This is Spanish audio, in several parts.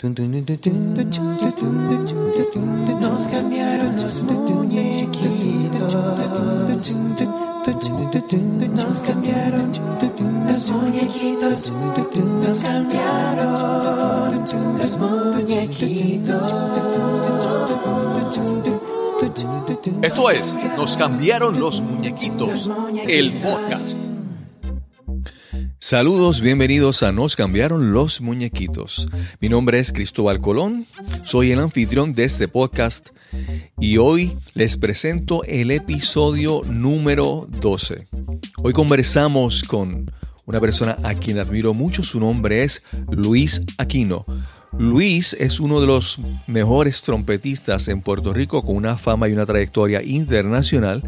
Nos cambiaron los muñequitos. Nos cambiaron los muñequitos. Nos cambiaron los muñequitos. Esto es Nos cambiaron los muñequitos, el podcast. Saludos, bienvenidos a Nos cambiaron los muñequitos. Mi nombre es Cristóbal Colón, soy el anfitrión de este podcast y hoy les presento el episodio número 12. Hoy conversamos con una persona a quien admiro mucho, su nombre es Luis Aquino. Luis es uno de los mejores trompetistas en Puerto Rico con una fama y una trayectoria internacional,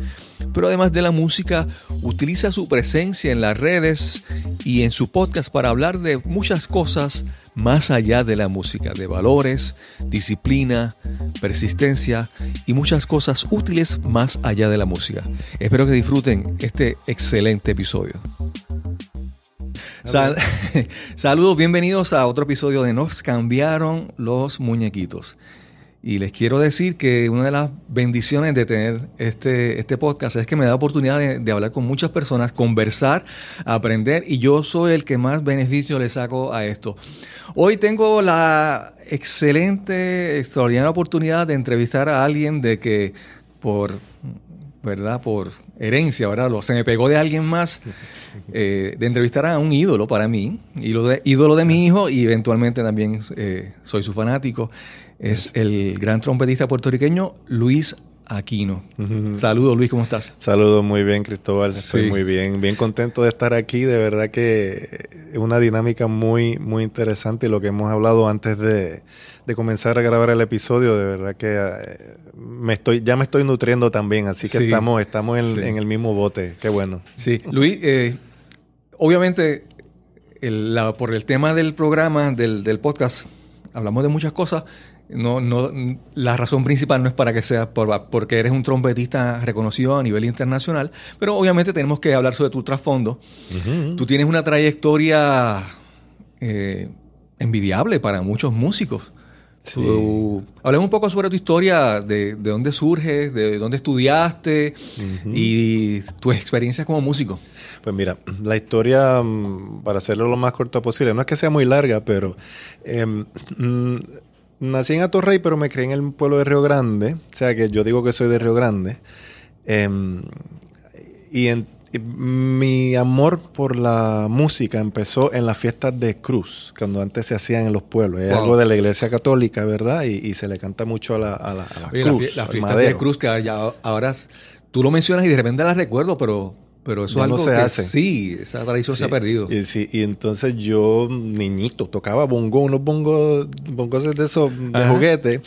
pero además de la música utiliza su presencia en las redes y en su podcast para hablar de muchas cosas más allá de la música, de valores, disciplina, persistencia y muchas cosas útiles más allá de la música. Espero que disfruten este excelente episodio. Sal- Saludos, bienvenidos a otro episodio de Nos cambiaron los muñequitos. Y les quiero decir que una de las bendiciones de tener este, este podcast es que me da oportunidad de, de hablar con muchas personas, conversar, aprender y yo soy el que más beneficio le saco a esto. Hoy tengo la excelente, extraordinaria oportunidad de entrevistar a alguien de que por, ¿verdad? Por herencia, ¿verdad? Lo- se me pegó de alguien más eh, de entrevistar a un ídolo para mí, ídolo de, ídolo de mi hijo y eventualmente también eh, soy su fanático. Es el gran trompetista puertorriqueño Luis Aquino. Saludos Luis, ¿cómo estás? Saludos, muy bien, Cristóbal. Estoy Sí. muy bien, bien contento de estar aquí. De verdad que es una dinámica muy, muy interesante. Y lo que hemos hablado antes de, de comenzar a grabar el episodio, de verdad que eh, me estoy, ya me estoy nutriendo también. Así que Sí. estamos, estamos en, Sí. en el mismo bote. Qué bueno. Sí, Luis, eh, obviamente el- la- por el tema del programa, del, del podcast, hablamos de muchas cosas. No, no, la razón principal no es para que sea por- porque eres un trompetista reconocido a nivel internacional, pero obviamente tenemos que hablar sobre tu trasfondo. Tú tienes una trayectoria eh, envidiable para muchos músicos. Sí. Hablemos un poco sobre tu historia, de, de dónde surges, de dónde estudiaste y tus experiencias como músico. Pues mira, la historia, mm, para hacerlo lo más corto posible, no es que sea muy larga, pero em, mm, nací en Atorrey, pero me crié en el pueblo de Río Grande, o sea que yo digo que soy de Río Grande. Em, y en- mi amor por la música empezó en las fiestas de cruz, cuando antes se hacían en los pueblos. Es Wow. algo de la iglesia católica, ¿verdad? Y, y se le canta mucho a la, a la, a la Oye, la cruz, fie- la al fiesta de cruz que ya ahora tú lo mencionas y de repente las recuerdo, pero, pero eso Ya es no algo se que hace. sí, esa tradición se ha perdido. Y, sí, y entonces yo, niñito, tocaba bongo, unos bongos, bongos de esos de Ajá. juguete.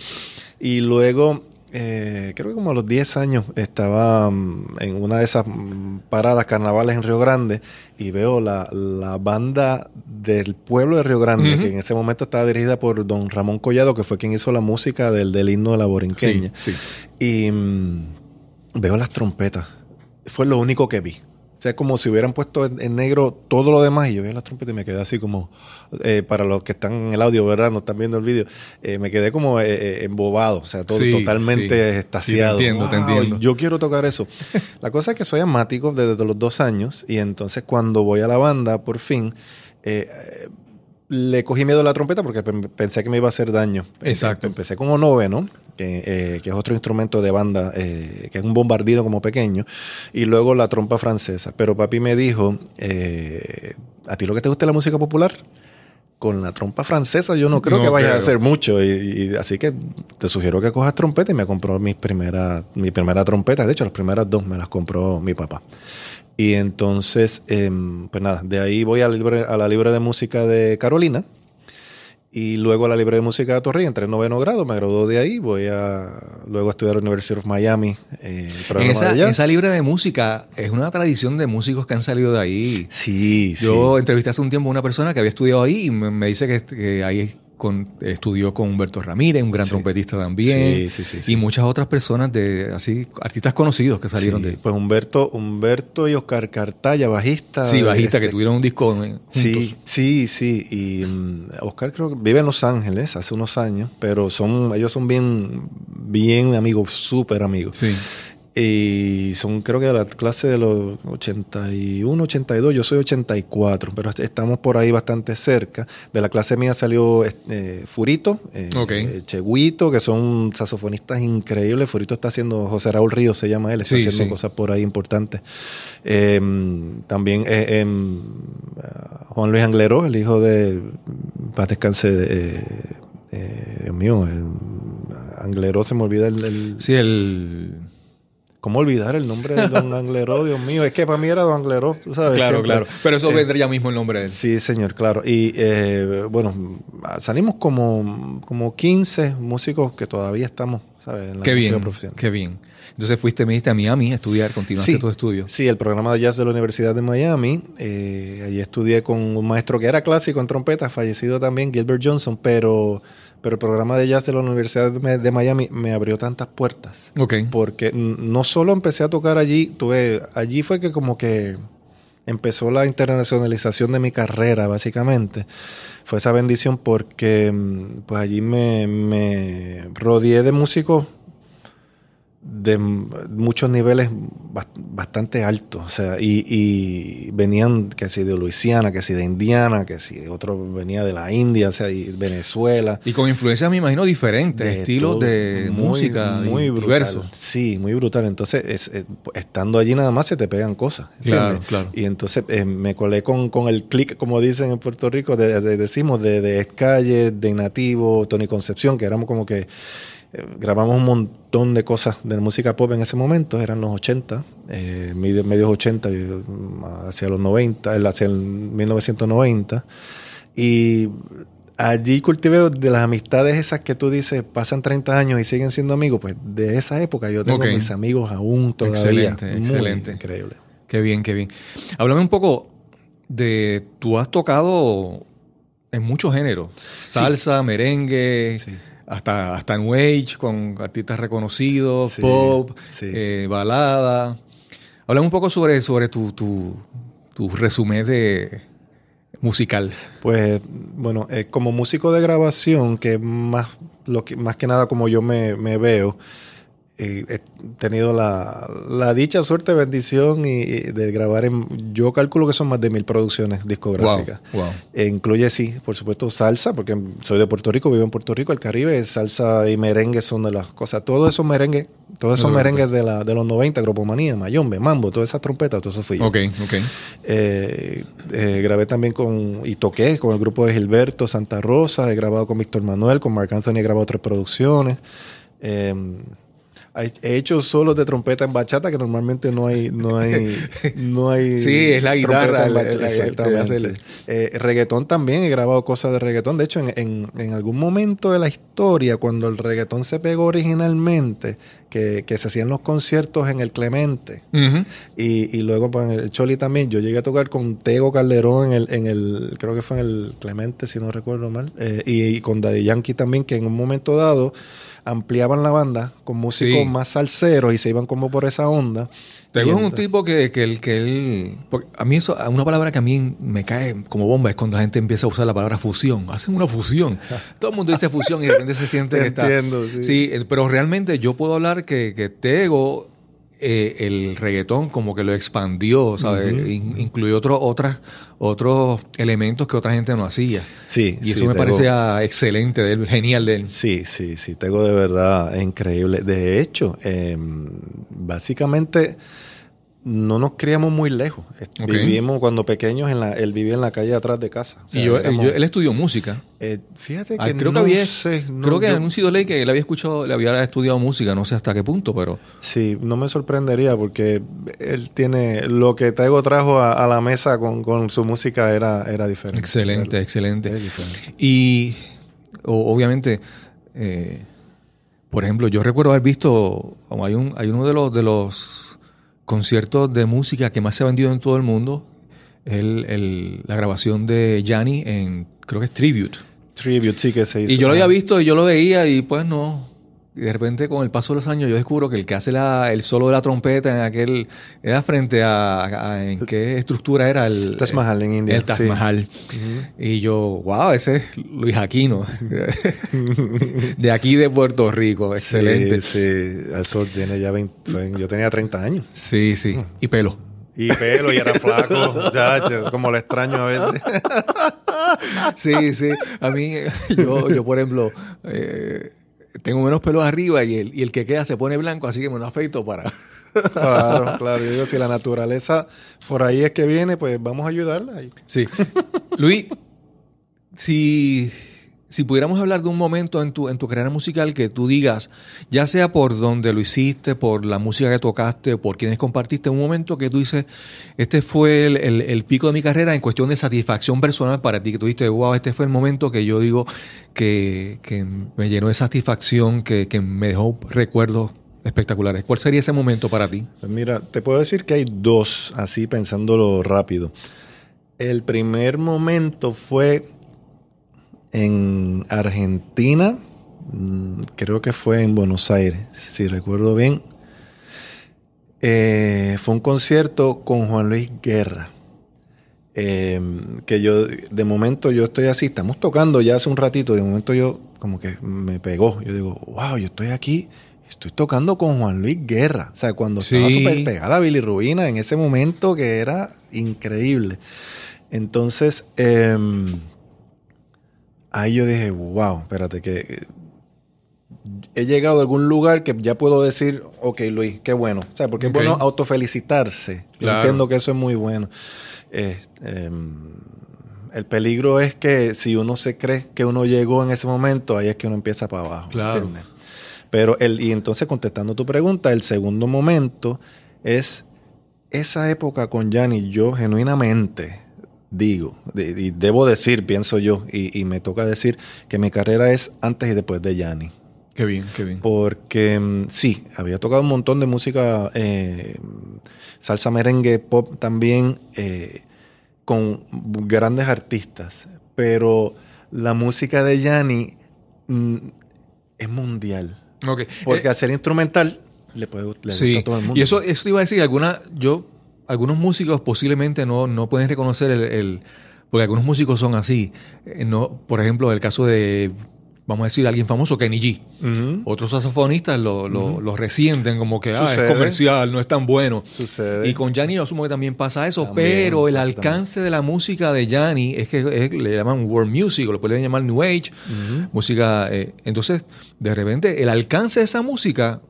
Y luego, eh, creo que como a los 10 años, estaba mm, en una de esas mm, paradas carnavales en Río Grande y veo la, la banda del pueblo de Río Grande, que en ese momento estaba dirigida por don Ramón Collado, que fue quien hizo la música del, del himno de la borinqueña. sí. Y mm, veo las trompetas. Fue lo único que vi. O sea, como si hubieran puesto en, en negro todo lo demás y yo veía las trompetas y me quedé así como, eh, para los que están en el audio, ¿verdad? No están viendo el vídeo, eh, me quedé como eh, eh, embobado, o sea, todo, Sí, totalmente sí. te entiendo, te entiendo. Yo quiero tocar eso. La cosa es que soy asmático desde los dos años y entonces cuando voy a la banda, por fin, le cogí miedo a la trompeta porque pe- pensé que me iba a hacer daño. Exacto. Empecé con onove, ¿no? Que, eh, que es otro instrumento de banda, eh, que es un bombardino como pequeño, y luego la trompa francesa. Pero papi me dijo, eh, ¿a ti lo que te gusta es la música popular? Con la trompa francesa yo no creo No que vayas a hacer mucho, y, y así que te sugiero que cojas trompeta y me compró mis primera, mi primera trompeta. De hecho, las primeras dos me las compró mi papá. Y entonces, em, pues nada, de ahí voy a la, libre, a la libre de música de Carolina. Y luego a la libre de música de Torrey, entré en noveno grado, me graduó de ahí. Voy a luego a estudiar a la University of Miami. eh, En esa, de libre de música es una tradición de músicos que han salido de ahí. Sí, Yo sí. entrevisté hace un tiempo a una persona que había estudiado ahí y me, me dice que, que ahí con, estudió con Humberto Ramírez, un gran Sí. trompetista también. Sí, sí. Y muchas otras personas de así, artistas conocidos que salieron de. Pues Humberto, Humberto y Oscar Cartaya, bajista. Sí, bajista, que este, tuvieron un disco juntos. Sí, sí, sí. Y mm, Oscar creo que vive en Los Ángeles hace unos años, pero son, ellos son bien, bien amigos, súper amigos. Sí. Y son creo que de la clase de los 81, 82, yo soy 84, pero est- estamos por ahí bastante cerca. De la clase mía salió eh, Furito, eh, Ok. eh, Cheguito, que son saxofonistas increíbles. Furito está haciendo, José Raúl Ríos se llama él, está Sí, haciendo sí. cosas por ahí importantes. Eh, también eh, em, Juan Luis Angleró, el hijo de, paz descanse, eh, Dios mío, eh, Angleró se me olvida el- el Sí, el. ¿Cómo olvidar el nombre de Don Angleró? Dios mío, es que para mí era Don Angleró, tú sabes. Claro, siempre. claro. Pero eso Eh, vendría ya mismo el nombre de él. Sí, señor, claro. Y eh, bueno, salimos como, como 15 músicos que todavía estamos, ¿sabes? En la Qué bien, profesional. qué bien. Entonces fuiste, me dijiste a Miami a estudiar, continuaste Sí. tus estudios. Sí, el programa de jazz de la Universidad de Miami. Eh, allí estudié con un maestro que era clásico en trompeta, fallecido también, Gilbert Johnson, pero, pero el programa de jazz de la Universidad de Miami me abrió tantas puertas. Ok. porque no solo empecé a tocar allí, tuve, allí fue que como que empezó la internacionalización de mi carrera, básicamente. Fue esa bendición porque mm, pues allí me, me rodeé de músicos de muchos niveles bas- bastante altos, o sea, y, y venían que si de Luisiana, que si de Indiana, que si otro venía de la India, o sea, y Venezuela. Y con influencias, me imagino, diferentes, De estilos todo. de Muy, música muy diversos. Sí, muy brutal. Entonces, es- es- estando allí nada más se te pegan cosas. Claro, ¿entiendes? claro. Y entonces eh, me colé con, con el click, como dicen en Puerto Rico, de, de- decimos, de, de Escalle, de Nativo, Tony Concepción, que éramos como que eh, grabamos un montón de cosas de música pop en ese momento, eran los 80, eh, medio- medios 80, y, mm, hacia los 90, el- hacia el 1990. Y allí cultivé de las amistades esas que tú dices pasan 30 años y siguen siendo amigos, pues de esa época yo tengo mis amigos aún todavía. Excelente, Muy excelente. Increíble. Qué bien, qué bien. Háblame un poco de. Tú has tocado en muchos géneros: salsa, merengue, Sí. Hasta, hasta New Age, con artistas reconocidos, Sí, pop, sí. eh, balada. Háblame un poco sobre, sobre tu, tu, tu resumen de musical. Pues bueno, eh, como músico de grabación, que más, lo que, más que nada como yo me, me veo, eh, he tenido la, la dicha, suerte, bendición y, y de grabar en, yo calculo que son más de mil producciones discográficas. Wow, wow. E incluye, sí, por supuesto, salsa, porque soy de Puerto Rico, vivo en Puerto Rico, el Caribe, salsa y merengue son de las cosas. Todos esos merengues, todos esos merengues de, la, de los 90, Gropomanía, Mayombe, Mambo, todas esas trompetas, todo eso fui yo. Ok, ok. Eh, eh, grabé también con, y toqué con el grupo de Gilberto Santa Rosa, he grabado con Víctor Manuel, con Marc Anthony he grabado tres producciones. He he hecho solos de trompeta en bachata que normalmente no hay no hay no hay Sí, es la guitarra, el- el- el- exactamente hacerle. Eh, reggaetón también he grabado cosas de reggaetón de hecho en, en- en algún momento de la historia cuando el reggaetón se pegó originalmente que, que se hacían los conciertos en el Clemente y, y luego pues, en el Choli también. Yo llegué a tocar con Tego Calderón en el, en el creo que fue en el Clemente, si no recuerdo mal. eh, y, y con Daddy Yankee también, que en un momento dado ampliaban la banda con músicos Sí. más salseros y se iban como por esa onda. Tego es un tipo que, que él, que él. a mí eso, una palabra que a mí me cae como bomba es cuando la gente empieza a usar la palabra fusión. Hacen una fusión. Todo el mundo dice fusión y de repente se siente que está. Entiendo, sí. eh, pero realmente yo puedo hablar que, que Tego, eh, el reggaetón como que lo expandió, ¿sabes? In- incluyó otro, otras, otros elementos que otra gente no hacía. Sí, Y sí, eso me Tego- parecía excelente de él, genial de él. Sí, sí, sí, Tego de verdad es increíble. De hecho, eh, básicamente no nos criamos muy lejos. Vivimos cuando pequeños, en la, él vivía en la calle atrás de casa. O sea, y yo, éramos- yo- él estudió música. eh, fíjate que Ah, creo que había, sé, no, creo que en un sitio ley que él había escuchado, le había estudiado música, no sé hasta qué punto, pero Sí, no me sorprendería porque él tiene lo que Tego trajo a, a la mesa con, con su música era, era diferente. excelente, Era- excelente. diferente. Y o- obviamente, eh, por ejemplo, yo recuerdo haber visto, hay, un, hay uno de los, de los conciertos de música que más se ha vendido en todo el mundo, el, el- la grabación de Yanni en, creo que es Tribute. Tribute, sí que se hizo. Y yo lo había visto y yo lo veía y pues no. Y de repente con el paso de los años yo descubro que el que hace la- el solo de la trompeta en aquel era frente a, a- en qué estructura era el Taj Mahal en India, El Taj sí. Mahal. Y yo, wow, ese es Luis Aquino. de aquí de Puerto Rico, excelente. Sí, sí, eso tiene ya 20, fue- yo tenía 30 años. Sí, sí. Y pelo. Y pelo, y era flaco, chacho, como lo extraño a veces. Sí, sí. A mí, yo, yo por ejemplo, eh, tengo menos pelos arriba y el, y el que queda se pone blanco, así que me lo afeito para. Claro, claro. Yo digo, si la naturaleza por ahí es que viene, pues vamos a ayudarla. Sí. Luis, si, si pudiéramos hablar de un momento en tu, en tu carrera musical que tú digas, ya sea por donde lo hiciste, por la música que tocaste, por quienes compartiste, un momento que tú dices, este fue el, el- pico de mi carrera en cuestión de satisfacción personal para ti, que tú wow, este fue el momento que yo digo que, que me llenó de satisfacción, que, que me dejó recuerdos espectaculares. ¿Cuál sería ese momento para ti? Pues mira, te puedo decir que hay dos, así pensándolo rápido. El primer momento fue en Argentina, mm, creo que fue en Buenos Aires, si recuerdo bien. Eh, fue un concierto con Juan Luis Guerra. Eh, que yo, de momento yo estoy así, estamos tocando ya hace un ratito, de momento yo como que me pegó. Yo digo, wow, yo estoy aquí, estoy tocando con Juan Luis Guerra. O sea, cuando estaba súper pegada a Billy Rubina en ese momento que era increíble. Entonces, em, ahí yo dije, wow, espérate, que he llegado a algún lugar que ya puedo decir, ok, Luis, qué bueno. O sea, porque es bueno autofelicitarse. Claro. entiendo que eso es muy bueno. Eh, em, el peligro es que si uno se cree que uno llegó en ese momento, ahí es que uno empieza para abajo. Claro. ¿entiendes? Pero el, y entonces contestando tu pregunta, el segundo momento es esa época con Yanni, yo genuinamente digo, y debo decir, pienso yo, y, y me toca decir que mi carrera es antes y después de Yanni. Qué bien, qué bien. Porque mm, sí, había tocado un montón de música, eh, salsa merengue, pop también, eh, con grandes artistas. Pero la música de Yanni mm, es mundial. Porque Eh, hacer instrumental le puede le gusta a todo el mundo. y eso, eso te iba a decir, alguna, yo, algunos músicos posiblemente no, no pueden reconocer el, el- porque algunos músicos son así. Eh, No, por ejemplo, el caso de, vamos a decir, alguien famoso, Kenny G. Otros saxofonistas lo, lo, lo resienten como que ah, es comercial, no es tan bueno. Sucede. Y con Yanni yo asumo que también pasa eso, También pero el alcance de la música de Yanni es que es- le llaman world music, o lo pueden llamar new age, música. eh, entonces, de repente, el alcance de esa música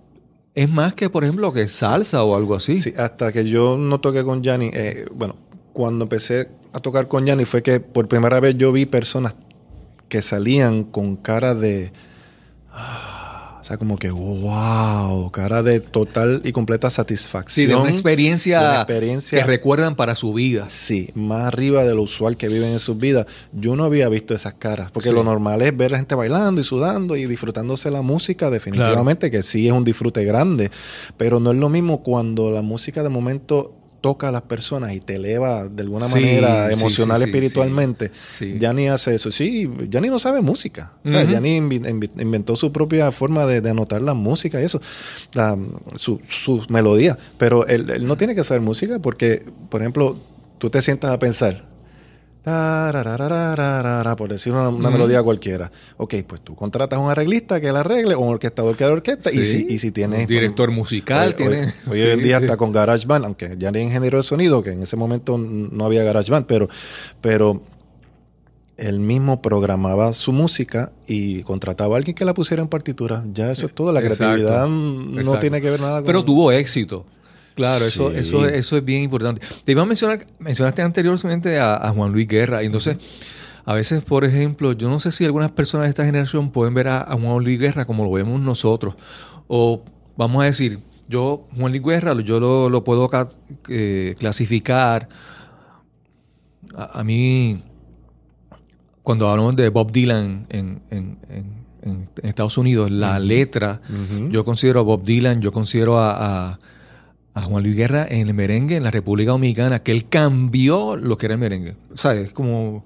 es más que, por ejemplo, que salsa o algo así. Sí, hasta que yo no toqué con Yanni, eh, bueno, cuando empecé a tocar con Yanni fue que por primera vez yo vi personas que salían con cara de... ah, o sea, como que, wow, cara de total y completa satisfacción. Sí, de una experiencia, de una experiencia que recuerdan para su vida. Sí, más arriba de lo usual que viven en sus vidas. Yo no había visto esas caras, porque Sí. lo normal es ver a la gente bailando y sudando y disfrutándose la música, definitivamente, que sí es un disfrute grande, pero no es lo mismo cuando la música de momento toca a las personas y te eleva de alguna Sí, manera emocional, sí, sí, espiritualmente. Yanni hace eso. Sí, Yanni no sabe música. O sea, invi- inventó su propia forma de, de anotar la música y eso, la- su, su melodía. Pero él, él no tiene que saber música porque, por ejemplo, tú te sientas a pensar, por decir una, melodía cualquiera. Ok, pues tú contratas a un arreglista que la arregle o un orquestador que la orquesta y, si, y si tienes... Un director musical, Hoy, tiene. hoy- hoy en día sí. está con GarageBand, aunque ya ni ingeniero de sonido, que en ese momento no había GarageBand, pero, pero él mismo programaba su música y contrataba a alguien que la pusiera en partitura. Ya eso es todo. La Exacto, creatividad mm, no exacto. tiene que ver nada con... Pero tuvo éxito. Claro, eso, Sí. eso, eso es bien importante. Te iba a mencionar, mencionaste anteriormente a, a Juan Luis Guerra, y entonces, a veces, por ejemplo, yo no sé si algunas personas de esta generación pueden ver a, a Juan Luis Guerra como lo vemos nosotros. O vamos a decir, yo, Juan Luis Guerra, yo lo, lo puedo eh, clasificar. A, a mí, cuando hablamos de Bob Dylan en, en- en- en Estados Unidos, la letra yo considero a Bob Dylan, yo considero a, a- a Juan Luis Guerra en el merengue en la República Dominicana, que él cambió lo que era el merengue. O sea, es como...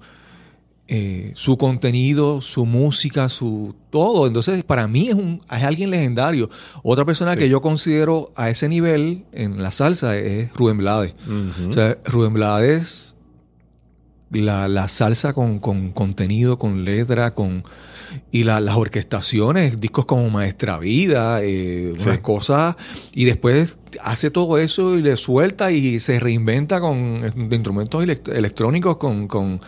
eh, su contenido, su música, su todo. Entonces, para mí es, un, es alguien legendario. Otra persona Sí. que yo considero a ese nivel en la salsa es Rubén Blades. O sea, Rubén Blades, la, la salsa con, con contenido, con letra, con y la- las orquestaciones, discos como Maestra Vida, eh, Sí. unas cosas, y después hace todo eso y le suelta y se reinventa con eh, de instrumentos elect- electrónicos, con, con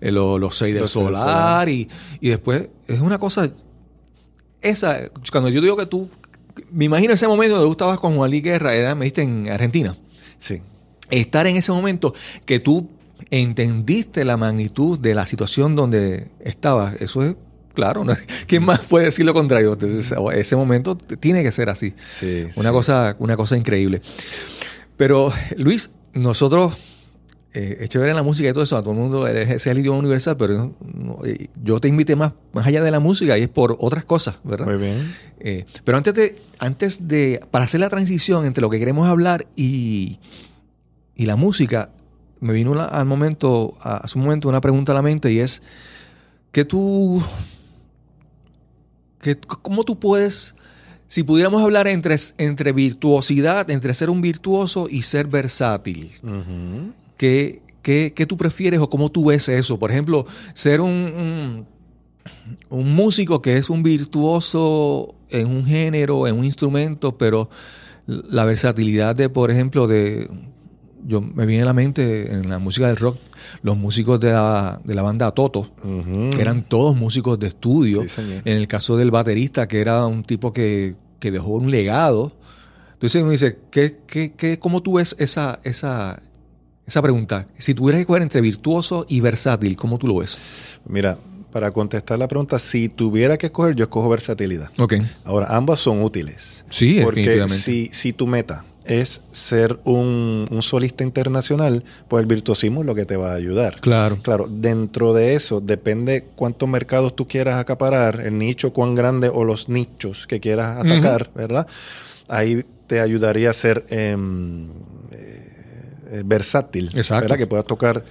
eh, lo- los seis del Los solar. y, y después es una cosa, esa, cuando yo digo que tú, me imagino ese momento donde tú estabas con Juan Luis Guerra, era, me diste en Argentina Sí. estar en ese momento que tú entendiste la magnitud de la situación donde estabas, eso es claro, ¿no? ¿quién más puede decir lo contrario? Ese momento tiene que ser así. Sí, Una sí. cosa, una cosa increíble. Pero, Luis, nosotros, eh, es chévere en la música y todo eso, a todo el mundo ese es el idioma universal, pero no, eh, yo te invité más, más allá de la música y es por otras cosas, ¿verdad? Muy bien. Eh, pero antes de, antes de, para hacer la transición entre lo que queremos hablar y, y la música, me vino al momento, a, hace un momento, una pregunta a la mente y es, ¿qué tú, qué- cómo tú puedes, si pudiéramos hablar entre, entre virtuosidad, entre ser un virtuoso y ser versátil. ¿qué, qué, qué tú prefieres o cómo tú ves eso? Por ejemplo, ser un, un, un músico que es un virtuoso en un género, en un instrumento, pero la versatilidad de, por ejemplo, de... Yo me viene a la mente en la música del rock, los músicos de la, de la banda Toto, que eran todos músicos de estudio. Sí. En el caso del baterista, que era un tipo que, que dejó un legado. Entonces uno dice, ¿qué, qué, qué, ¿cómo tú ves esa, esa, esa pregunta? Si tuvieras que escoger entre virtuoso y versátil, ¿cómo tú lo ves? Mira, para contestar la pregunta, si tuviera que escoger, yo escojo versatilidad. Ok. Ahora, ambas son útiles. Sí, Porque definitivamente. si, si tu meta es ser un, un solista internacional, pues el virtuosismo es lo que te va a ayudar. Claro. Claro, dentro de eso depende cuántos mercados tú quieras acaparar, el nicho cuán grande o los nichos que quieras atacar, ¿verdad? Ahí te ayudaría a ser em, eh, eh, versátil, Exacto. ¿verdad? Que puedas tocar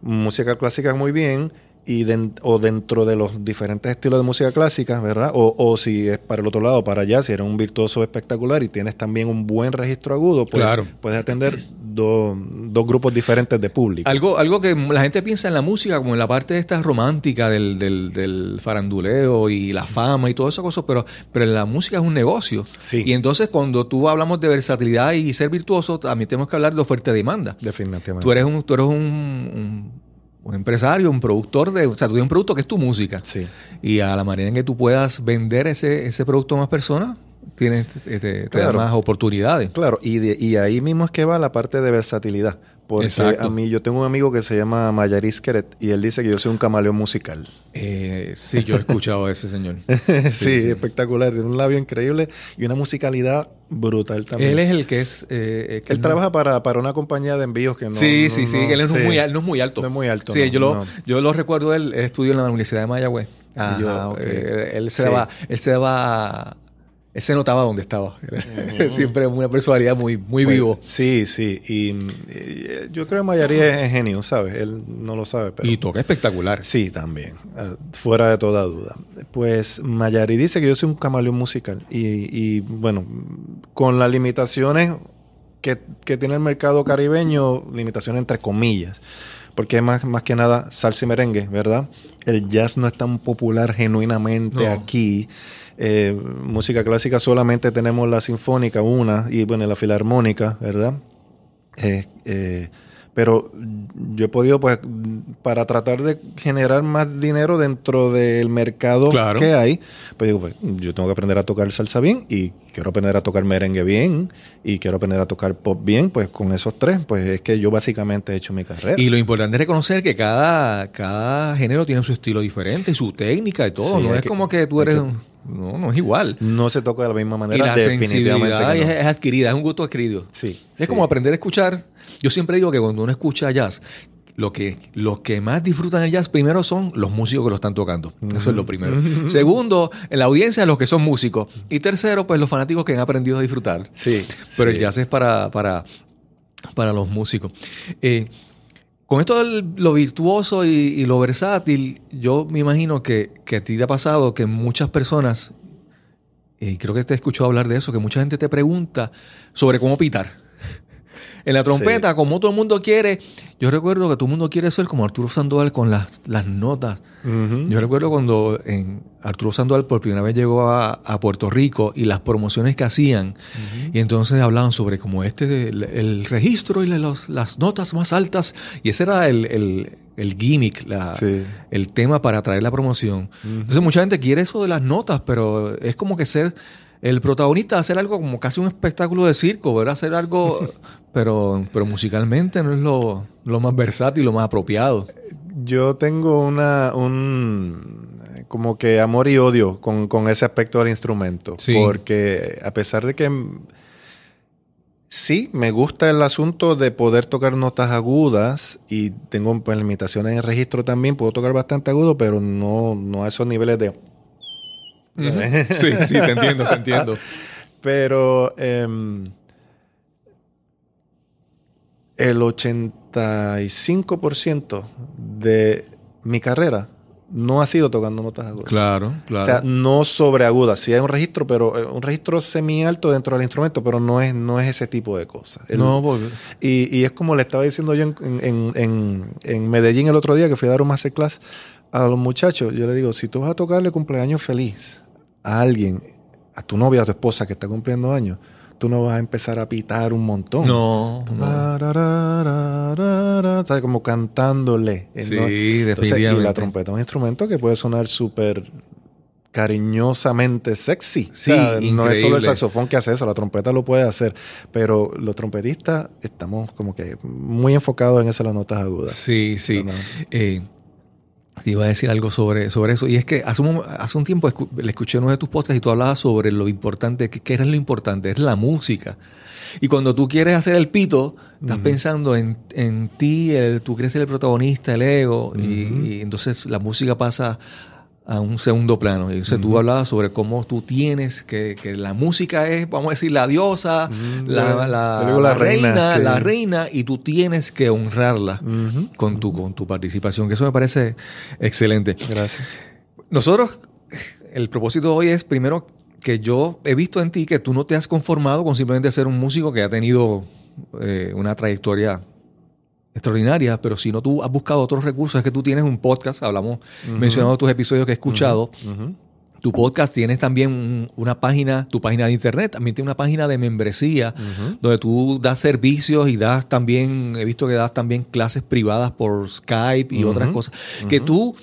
música clásica muy bien y o dentro de los diferentes estilos de música clásica, ¿verdad? O, o si es para el otro lado, para allá, si eres un virtuoso espectacular y tienes también un buen registro agudo, pues Claro. puedes atender do- dos grupos diferentes de público. Algo, algo que la gente piensa en la música como en la parte esta romántica del, del, del faranduleo y la fama y todas esas cosas, pero, pero la música es un negocio. Sí. Y entonces cuando tú hablamos de versatilidad y ser virtuoso, también tenemos que hablar de oferta y demanda. Definitivamente. Tú eres un, tú eres un, un- un empresario, un productor de, o sea, tú tienes un producto que es tu música. Sí. Y a la manera en que tú puedas vender ese, ese producto a más personas, tienes, te, te- te da Claro. más oportunidades. Claro, y, de- y ahí mismo es que va la parte de versatilidad. Porque Exacto. a mí, yo tengo un amigo que se llama Mayaris Queret y él dice que yo soy un camaleón musical. Eh, sí, yo he escuchado a ese señor. sí, sí. espectacular. Tiene un labio increíble y una musicalidad brutal también. Él es el que es... eh, eh, que Él no- trabaja para, para una compañía de envíos que no. sí, no- sí, sí, no- él sí. es muy, no es muy alto. No es muy alto, Sí, yo, lo, yo lo recuerdo, él, estudió en la Universidad de Mayagüez. Ajá, yo, ok. eh, él se daba... Él se daba... Él se notaba donde estaba. Siempre una personalidad muy, muy vivo. Sí, sí. Y, y, eh, yo creo que Mayaris es genio, ¿sabes? Él no lo sabe, pero. Y toca espectacular. Sí, también, eh, fuera de toda duda. Pues Mayari dice que yo soy un camaleón musical y, y, bueno, con las limitaciones que, que tiene el mercado caribeño, limitaciones entre comillas, porque es más, más que nada salsa y merengue, ¿verdad? El jazz no es tan popular genuinamente No. aquí. Eh, música clásica solamente tenemos la sinfónica, una, y bueno, la filarmónica, ¿verdad? Eh, eh, pero yo he podido, pues, para tratar de generar más dinero dentro del mercado Claro. que hay, pues digo, pues, yo tengo que aprender a tocar salsa bien y quiero aprender a tocar merengue bien y quiero aprender a tocar pop bien, pues con esos tres, pues es que yo básicamente he hecho mi carrera. Y lo importante es reconocer que cada, cada género tiene su estilo diferente y su técnica y todo. Sí, no es que- como que tú eres... que- no, no es igual. no se toca de la misma Y manera, la definitivamente. sensibilidad no. es, es adquirida, es un gusto adquirido. Sí, Es sí. como aprender a escuchar. Yo siempre digo que cuando uno escucha jazz, lo que, los que más disfrutan el jazz primero son los músicos que lo están tocando. Eso es lo primero. Segundo, en la audiencia los que son músicos. Y tercero, pues los fanáticos que han aprendido a disfrutar. Sí. Pero sí. el jazz es para, para, para los músicos. Eh, Con esto de lo virtuoso y, y lo versátil, yo me imagino que, que a ti te ha pasado que muchas personas, y creo que te he escuchado hablar de eso, que mucha gente te pregunta sobre cómo pitar. En la trompeta, Sí. como todo el mundo quiere, yo recuerdo que todo el mundo quiere ser como Arturo Sandoval con las, las notas. Yo recuerdo cuando en Arturo Sandoval por primera vez llegó a, a Puerto Rico y las promociones que hacían, y entonces hablaban sobre como este, el, el registro y la- los- las notas más altas, y ese era el, el- el gimmick, la- Sí. el tema para atraer la promoción. Entonces mucha gente quiere eso de las notas, pero es como que ser el protagonista, hacer algo como casi un espectáculo de circo, ¿verdad? Hacer algo, pero, pero musicalmente no es lo, lo más versátil, lo más apropiado. Yo tengo una un como que amor y odio con, con ese aspecto del instrumento. Sí. Porque a pesar de que sí, me gusta el asunto de poder tocar notas agudas y tengo pues, limitaciones en el registro también, puedo tocar bastante agudo, pero no, no a esos niveles de... Sí, sí, te entiendo, te entiendo. Pero em, el 85% de mi carrera no ha sido tocando notas agudas. Claro, claro. O sea, no sobre agudas. Sí hay un registro, pero eh, un registro semi alto dentro del instrumento, pero no es, no es ese tipo de cosas. El- no, porque- y, y es como le estaba diciendo yo en, en- en- en Medellín el otro día que fui a dar un masterclass a los muchachos. Yo le digo, si tú vas a tocarle cumpleaños feliz a alguien, a tu novia, a tu esposa que está cumpliendo años, tú no vas a empezar a pitar un montón. no, no. Como cantándole. eh, Sí, ¿no? Entonces, definitivamente. y la trompeta es un instrumento que puede sonar súper cariñosamente sexy. Sí, O sea, no es solo el saxofón que hace eso, la trompeta lo puede hacer. Pero los trompetistas estamos como que muy enfocados en eso, las notas agudas. Sí, sí. ¿no? Eh, iba a decir algo sobre, sobre eso. Y es que hace un, hace un tiempo escu- le escuché uno de tus podcasts y tú hablabas sobre lo importante. que ¿Qué era lo importante? Es la música. Y cuando tú quieres hacer el pito, estás pensando en, en ti, el- tú quieres ser el protagonista, el ego. y, entonces la música pasa a un segundo plano. Y entonces tú hablabas sobre cómo tú tienes que, que la música es, vamos a decir, la diosa, la, la- reina, reina, sí. la reina, y tú tienes que honrarla con tu, con tu participación, que eso me parece excelente. Gracias. Nosotros, el propósito de hoy es primero que yo he visto en ti que tú no te has conformado con simplemente ser un músico que ha tenido eh, una trayectoria extraordinaria, pero si no tú has buscado otros recursos, es que tú tienes un podcast, hablamos, Ujú. mencionado tus episodios que he escuchado, tu podcast tienes también un- una página, tu página de internet, también tiene una página de membresía donde tú das servicios y das también, he visto que das también clases privadas por Skype y otras cosas, que tú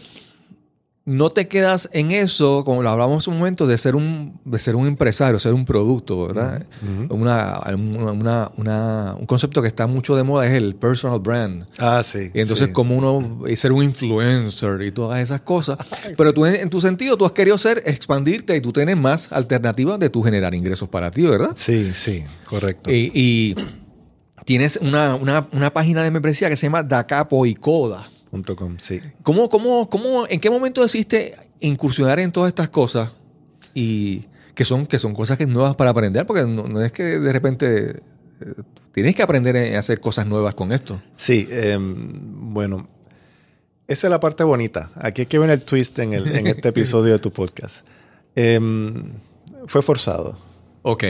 no te quedas en eso, como lo hablamos hace un momento, de ser un, de ser un empresario, ser un producto, ¿verdad? Una, una- una- una- un concepto que está mucho de moda es el personal brand. Ah, sí. Y entonces, sí. como uno y ser un influencer y todas esas cosas. Pero tú, en, en tu sentido, tú has querido ser, expandirte y tú tienes más alternativas de tú generar ingresos para ti, ¿verdad? Sí, sí, correcto. Y, y tienes una, una- una página de membresía que se llama Dacapo y Coda. Com, sí. ¿Cómo, cómo, cómo, ¿En qué momento decidiste incursionar en todas estas cosas? Y que son, que son cosas que nuevas para aprender, porque no, no es que de repente eh, tienes que aprender a hacer cosas nuevas con esto. Sí, em, bueno, esa es la parte bonita. Aquí hay que ver el twist en, el- en este episodio de tu podcast. Em, fue forzado. Ok,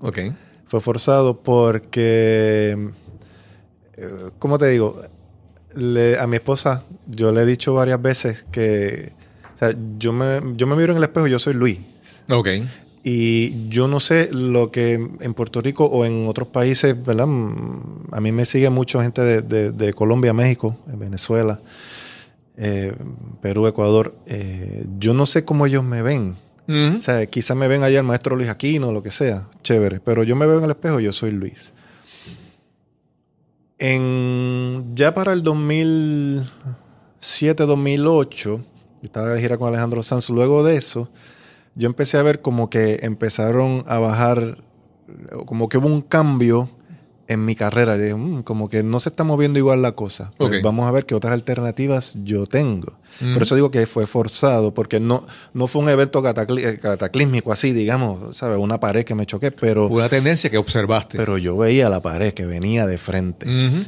ok. Fue forzado porque, eh, ¿cómo te digo? Le- a mi esposa yo le he dicho varias veces que, o sea, yo me, yo me miro en el espejo yo soy Luis. Ok. Y yo no sé lo que en Puerto Rico o en otros países, ¿verdad? Mm, A mí me sigue mucha gente de, de- de Colombia, México, Venezuela, eh, Perú, Ecuador. Eh, yo no sé cómo ellos me ven. O sea, quizás me ven allá el maestro Luis Aquino, lo que sea, chévere. Pero yo me veo en el espejo yo soy Luis. En, ya para el 2007, 2008, yo estaba de gira con Alejandro Sanz. Luego de eso, yo empecé a ver como que empezaron a bajar, como que hubo un cambio en mi carrera. Yo dije, "Mm, como que no se está moviendo igual la cosa. Pues. Vamos a ver qué otras alternativas yo tengo. Mm. Por eso digo que fue forzado, porque no, no fue un evento eh, cataclísmico así, digamos, ¿sabes? Una pared que me choqué, pero, Una tendencia que observaste. pero yo veía la pared que venía de frente.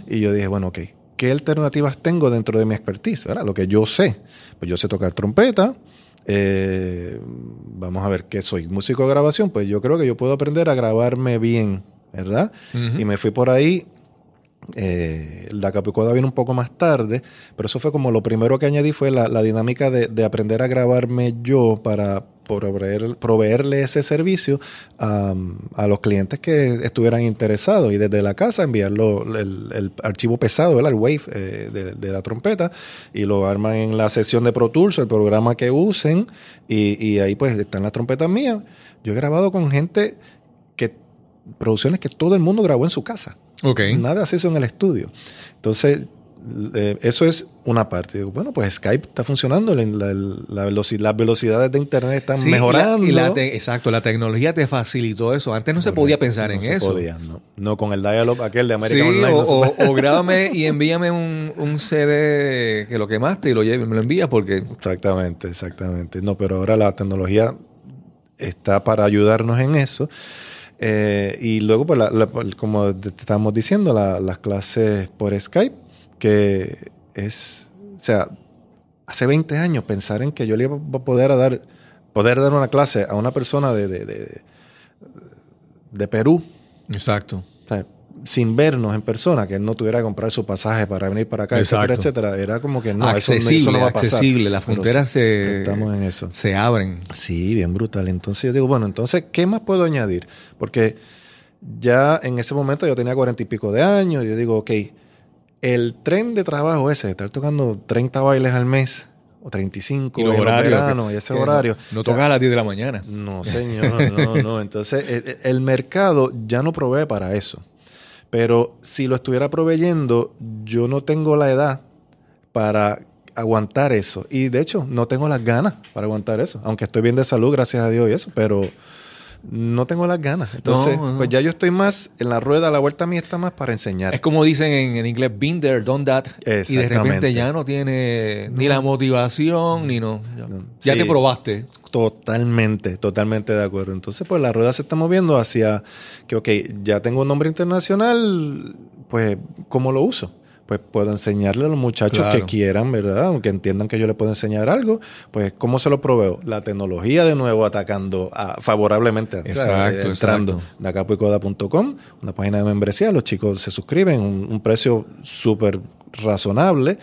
Y yo dije, bueno, ok, qué alternativas tengo dentro de mi expertise, ¿verdad? Lo que yo sé. Pues yo sé tocar trompeta. eh, vamos a ver qué soy. Músico de grabación, pues yo creo que yo puedo aprender a grabarme bien, ¿verdad? Y me fui por ahí. Eh, la capicoda vino un poco más tarde, pero eso fue como lo primero que añadí fue la, la dinámica de, de aprender a grabarme yo para proveer- proveerle ese servicio a, a los clientes que estuvieran interesados y desde la casa enviarlo el, el archivo pesado, ¿verdad? el wave eh, de, de la trompeta y lo arman en la sesión de Pro Tools, el programa que usen y, y ahí pues están las trompetas mías. Yo he grabado con gente producciones que todo el mundo grabó en su casa. Ok. Nada se hizo en el estudio. Entonces, eh, eso es una parte. Digo, bueno, pues Skype está funcionando, la, la- la veloci- las velocidades de Internet están Sí, y la- mejorando. y la te- exacto, la tecnología te facilitó eso. Antes no se podía pensar No en se eso. podía, no. No, con el dial-up aquel de América Sí, Online. o, no se o- puede. o grábame y envíame un, un CD que lo quemaste y lo lleve, me lo envías porque Exactamente, exactamente. No, pero ahora la tecnología está para ayudarnos en eso. Eh, y luego, pues, la- la- como te estábamos diciendo, la- las clases por Skype, que es, o sea, hace 20 años pensar en que yo le iba a poder dar, poder dar una clase a una persona de, de- de Perú, Exacto. Sin vernos en persona, que él no tuviera que comprar su pasaje para venir para acá, Exacto. etcétera, etcétera. Era como que no, eso- accesible, eso, no va a pasar. accesible. Las fronteras se, Estamos en eso. se abren. Sí, bien brutal. Entonces yo digo, bueno, entonces, ¿qué más puedo añadir? Porque ya en ese momento yo tenía cuarenta y pico de años. Yo digo, ok, el tren de trabajo ese, de estar tocando 30 bailes al mes, o 35, Y los en horarios. que- y ese no- horario. No, O sea, tocas a las 10 de la mañana. no, señor, no, no. Entonces, eh, eh, el mercado ya no provee para eso. Pero si lo estuviera proveyendo, yo no tengo la edad para aguantar eso. Y de hecho, no tengo las ganas para aguantar eso. Aunque estoy bien de salud, gracias a Dios y eso, pero no tengo las ganas. Entonces, No, no. pues ya yo estoy más en la rueda, la vuelta a mí está más para enseñar. Es como dicen en, en inglés, been there, done that. Y de repente ya no tiene ni la motivación, ni no. Ya, No. ya Sí. te probaste. Totalmente, totalmente de acuerdo. Entonces, pues la rueda se está moviendo hacia que, ok, ya tengo un nombre internacional, pues, ¿cómo lo uso? Pues puedo enseñarle a los muchachos Claro. que quieran, ¿verdad? Aunque entiendan que yo les puedo enseñar algo, pues, ¿cómo se lo proveo? La tecnología de nuevo atacando a- favorablemente, o sea, Exacto, entrando dacapoicoda.com, una página de membresía, los chicos se suscriben, un, un precio súper razonable,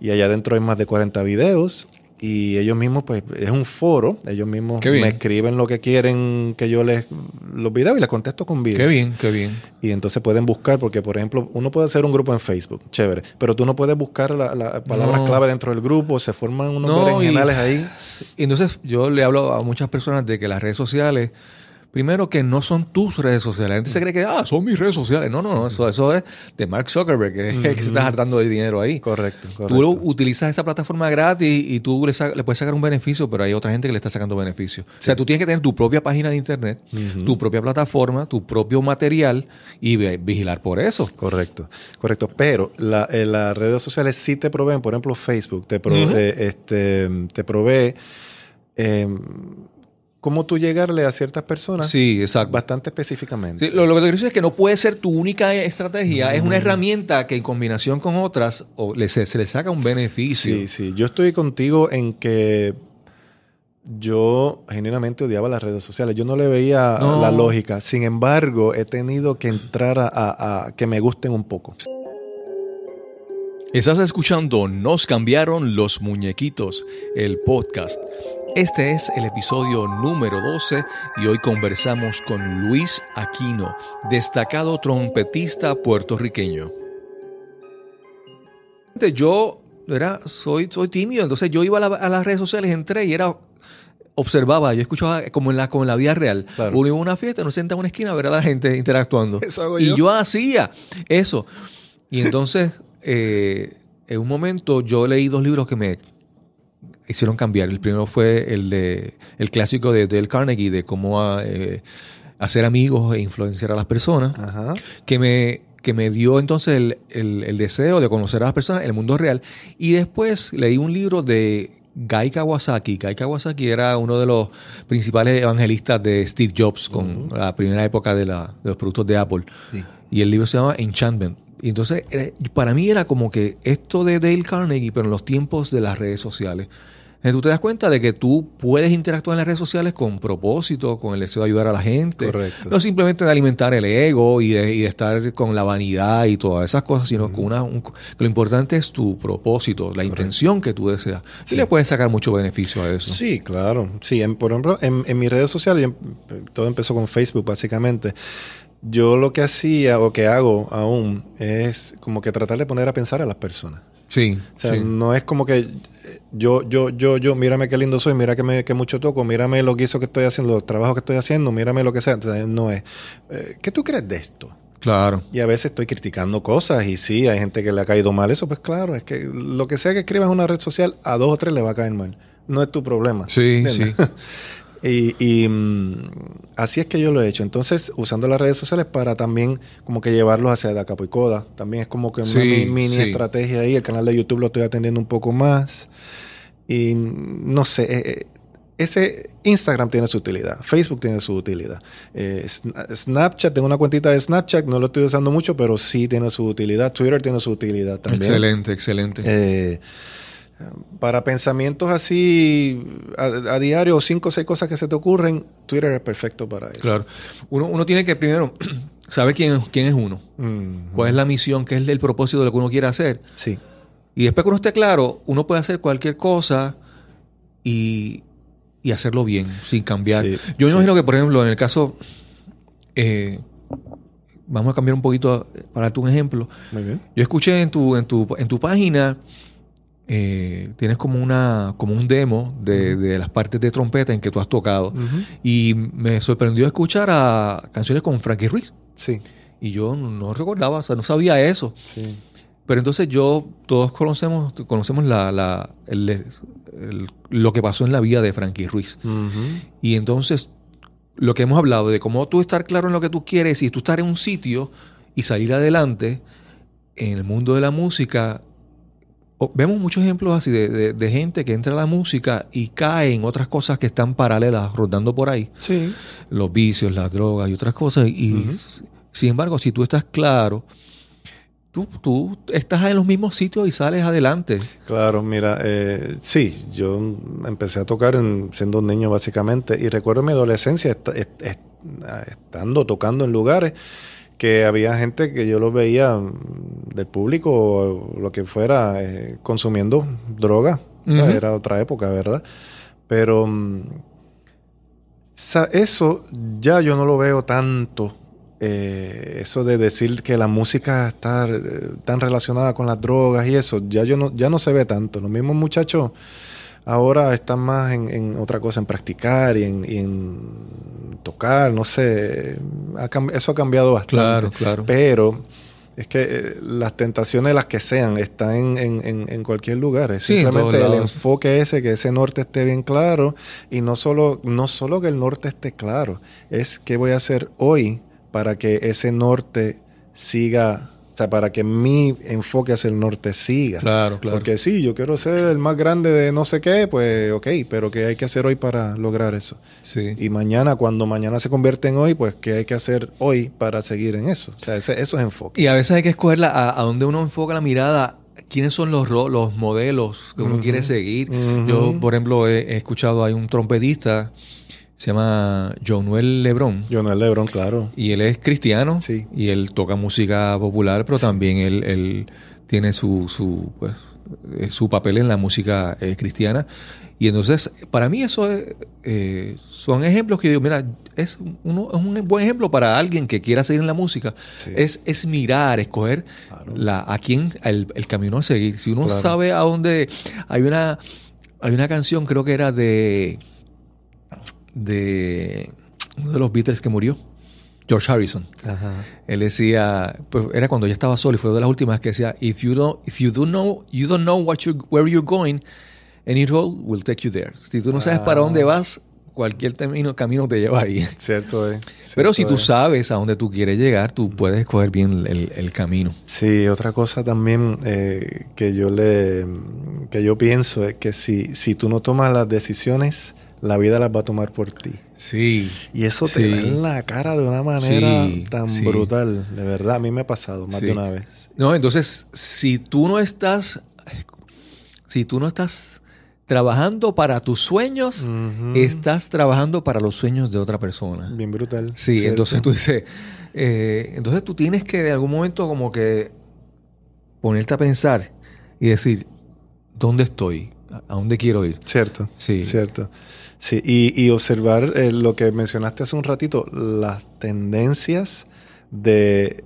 y allá adentro hay más de 40 videos. Y ellos mismos, pues, es un foro. Ellos mismos Qué bien. me escriben lo que quieren que yo les los videos y les contesto con videos. Qué bien, qué bien. Y entonces pueden buscar, porque por ejemplo, uno puede hacer un grupo en Facebook, chévere, pero tú no puedes buscar las la palabras No. clave dentro del grupo, se forman unos No, berenjenales ahí. Y entonces yo le hablo a muchas personas de que las redes sociales, primero que no son tus redes sociales. La gente se cree que, ah, son mis redes sociales. No, no, no, eso, eso es de Mark Zuckerberg, que es el que se está hartando de dinero ahí. Correcto, correcto. Tú lo utilizas esa plataforma gratis y tú le, puedes sacar un beneficio, pero hay otra gente que le está sacando beneficio. O sea, tú tienes que tener tu propia página de internet, tu propia plataforma, tu propio material y vigilar por eso. Correcto, correcto. Pero la- eh, las redes sociales sí te proveen, por ejemplo, Facebook te, pro- Ujú. eh, este, te provee eh, cómo tú llegarle a ciertas personas Sí, exacto. bastante específicamente. Sí, lo, lo que te quiero decir es que no puede ser tu única estrategia, es una herramienta que en combinación con otras o le- se, se le saca un beneficio. Sí, sí. Yo estoy contigo en que yo genuinamente odiaba las redes sociales. Yo no le veía No. la lógica. Sin embargo, he tenido que entrar a, a- a que me gusten un poco. Estás escuchando Nos cambiaron los muñequitos, el podcast. Este es el episodio número 12 y hoy conversamos con Luis Aquino, destacado trompetista puertorriqueño. Yo era, soy, soy tímido, entonces yo iba a, la- a las redes sociales, entré y era observaba, yo escuchaba como en la, como en la vida real. Claro. Uno iba a una fiesta, uno se sentaba en una esquina a ver a la gente interactuando. Eso hago y yo. yo hacía eso. Y entonces, eh, en un momento, yo leí dos libros que me hicieron cambiar. El primero fue el de el clásico de Dale Carnegie, de cómo ah, eh, hacer amigos e influenciar a las personas, Ajá. que me, que me dio entonces el, el- el deseo de conocer a las personas en el mundo real. Y después leí un libro de Guy Kawasaki. Guy Kawasaki era uno de los principales evangelistas de Steve Jobs con la primera época de, la- de los productos de Apple. Sí. Y el libro se llama Enchantment. Y entonces, eh, para mí era como que esto de Dale Carnegie, pero en los tiempos de las redes sociales. Entonces, tú te das cuenta de que tú puedes interactuar en las redes sociales con propósito, con el deseo de ayudar a la gente. Correcto. No simplemente de alimentar el ego y de, y de estar con la vanidad y todas esas cosas, sino con una, un- que lo importante es tu propósito, la intención que tú deseas. Sí, le puedes sacar mucho beneficio a eso. Sí, claro. Sí, en- por ejemplo, en, en mis redes sociales, em- todo empezó con Facebook, básicamente. Yo lo que hacía o que hago aún es como que tratar de poner a pensar a las personas. Sí, O sea, sí. no es como que yo, yo, yo, yo, mírame qué lindo soy, mira que, me, que mucho toco, mírame lo guiso que estoy haciendo, los trabajos que estoy haciendo, mírame lo que sea. O sea, no es. eh, ¿Qué tú crees de esto? Claro. Y a veces estoy criticando cosas y sí, hay gente que le ha caído mal eso, pues claro, es que lo que sea que escribas en una red social, a dos o tres le va a caer mal. No es tu problema. Sí, ¿entiendes? Y, y, mm, así es que yo lo he hecho. Entonces, usando las redes sociales para también como que llevarlos hacia Capo y Coda. También es como que una Sí, mini sí. estrategia ahí. El canal de YouTube lo estoy atendiendo un poco más. Y mm, no sé, eh, eh, ese Instagram tiene su utilidad, Facebook tiene su utilidad. Eh, Sna- Snapchat, tengo una cuentita de Snapchat, no lo estoy usando mucho, pero sí tiene su utilidad. Twitter tiene su utilidad también. Excelente, excelente. Eh, para pensamientos así a, a diario, cinco o seis cosas que se te ocurren, Twitter es perfecto para eso. Claro. Uno, uno tiene que primero saber quién, quién es uno, Mm, cuál es la misión, qué es el propósito de lo que uno quiere hacer. sí, Y después que uno esté claro, uno puede hacer cualquier cosa y, y hacerlo bien, sin cambiar. Sí, Yo me sí. imagino que, por ejemplo, en el caso, eh, vamos a cambiar un poquito para darte un ejemplo. muy bien. Yo escuché en tu, en tu, en tu página, eh, tienes como una, como un demo de, de las partes de trompeta en que tú has tocado. Y me sorprendió escuchar a canciones con Frankie Ruiz. Sí, Y yo no recordaba, o sea, no sabía eso. sí. Pero entonces yo, todos conocemos, conocemos la, la- el- el- lo que pasó en la vida de Frankie Ruiz. Ujú. Y entonces, lo que hemos hablado de cómo tú estar claro en lo que tú quieres y tú estar en un sitio y salir adelante en el mundo de la música. Vemos muchos ejemplos así de, de- de gente que entra a la música y cae en otras cosas que están paralelas, rodando por ahí. Sí. Los vicios, las drogas y otras cosas. Y sin embargo, si tú estás claro, tú, tú estás en los mismos sitios y sales adelante. Claro, mira, eh, sí, yo empecé a tocar en- siendo un niño básicamente y recuerdo mi adolescencia est- est- est- estando tocando en lugares que había gente que yo los veía del público o lo que fuera eh, consumiendo droga. Era otra época, ¿verdad? Pero mm, eso ya yo no lo veo tanto. eh, eso de decir que la música está eh, tan relacionada con las drogas y eso, ya yo no, ya no se ve tanto. Los mismos muchachos ahora están más en, en otra cosa, en practicar y en, y en tocar, no sé. Ha eso ha cambiado bastante. Claro, claro. Pero es que eh, las tentaciones, las que sean, están en, en- en- en cualquier lugar. Es Sí, en simplemente el enfoque ese, que ese norte esté bien claro. Y no solo, no solo que el norte esté claro, es qué voy a hacer hoy para que ese norte siga, sea, para que mi enfoque hacia el norte siga. Claro, claro. Porque sí, yo quiero ser el más grande de no sé qué, pues ok, pero ¿qué hay que hacer hoy para lograr eso? Sí. Y mañana, cuando mañana se convierte en hoy, pues ¿qué hay que hacer hoy para seguir en eso? O sea, ese- eso es enfoque. Y a veces hay que escoger la- a, a dónde uno enfoca la mirada, quiénes son los, los modelos que uno quiere seguir. Yo, por ejemplo, he, he escuchado, hay un trompetista, se llama Jonuel Lebrón, es Lebron, claro. y él es cristiano, Sí. y él toca música popular, pero también él, él tiene su, su, pues, eh, su papel en la música eh, cristiana. Y entonces, para mí eso es, eh, son ejemplos que digo, mira, es, uno, es un buen ejemplo para alguien que quiera seguir en la música. Sí. Es, es mirar, escoger Claro. la, a quién, el, el camino a seguir. Si uno Claro. sabe a dónde... Hay una, hay una canción, creo que era de... de uno de los Beatles que murió, George Harrison. Ajá. Él decía, pues era cuando ya estaba solo y fue de las últimas que decía, if you don't, if you don't know, you don't know what you, where you're going, any road will take you there. Si tú no sabes para Ah. dónde vas, cualquier camino, camino te lleva ahí. Cierto es. Pero cierto si tú es. sabes a dónde tú quieres llegar, tú puedes escoger bien el, el camino. Sí, otra cosa también eh, que yo le que yo pienso es que si, si tú no tomas las decisiones la vida las va a tomar por ti. Sí. Y eso te Sí. da en la cara de una manera Sí, tan sí. brutal. De verdad, a mí me ha pasado más de una vez. No, entonces, si tú no estás, si tú no estás trabajando para tus sueños, estás trabajando para los sueños de otra persona. Bien brutal. Sí, ¿cierto? entonces tú dices, eh, entonces tú tienes que de algún momento como que ponerte a pensar y decir, ¿dónde estoy? ¿A dónde quiero ir? Cierto. Sí. Cierto. Sí, y, y observar eh, lo que mencionaste hace un ratito, las tendencias de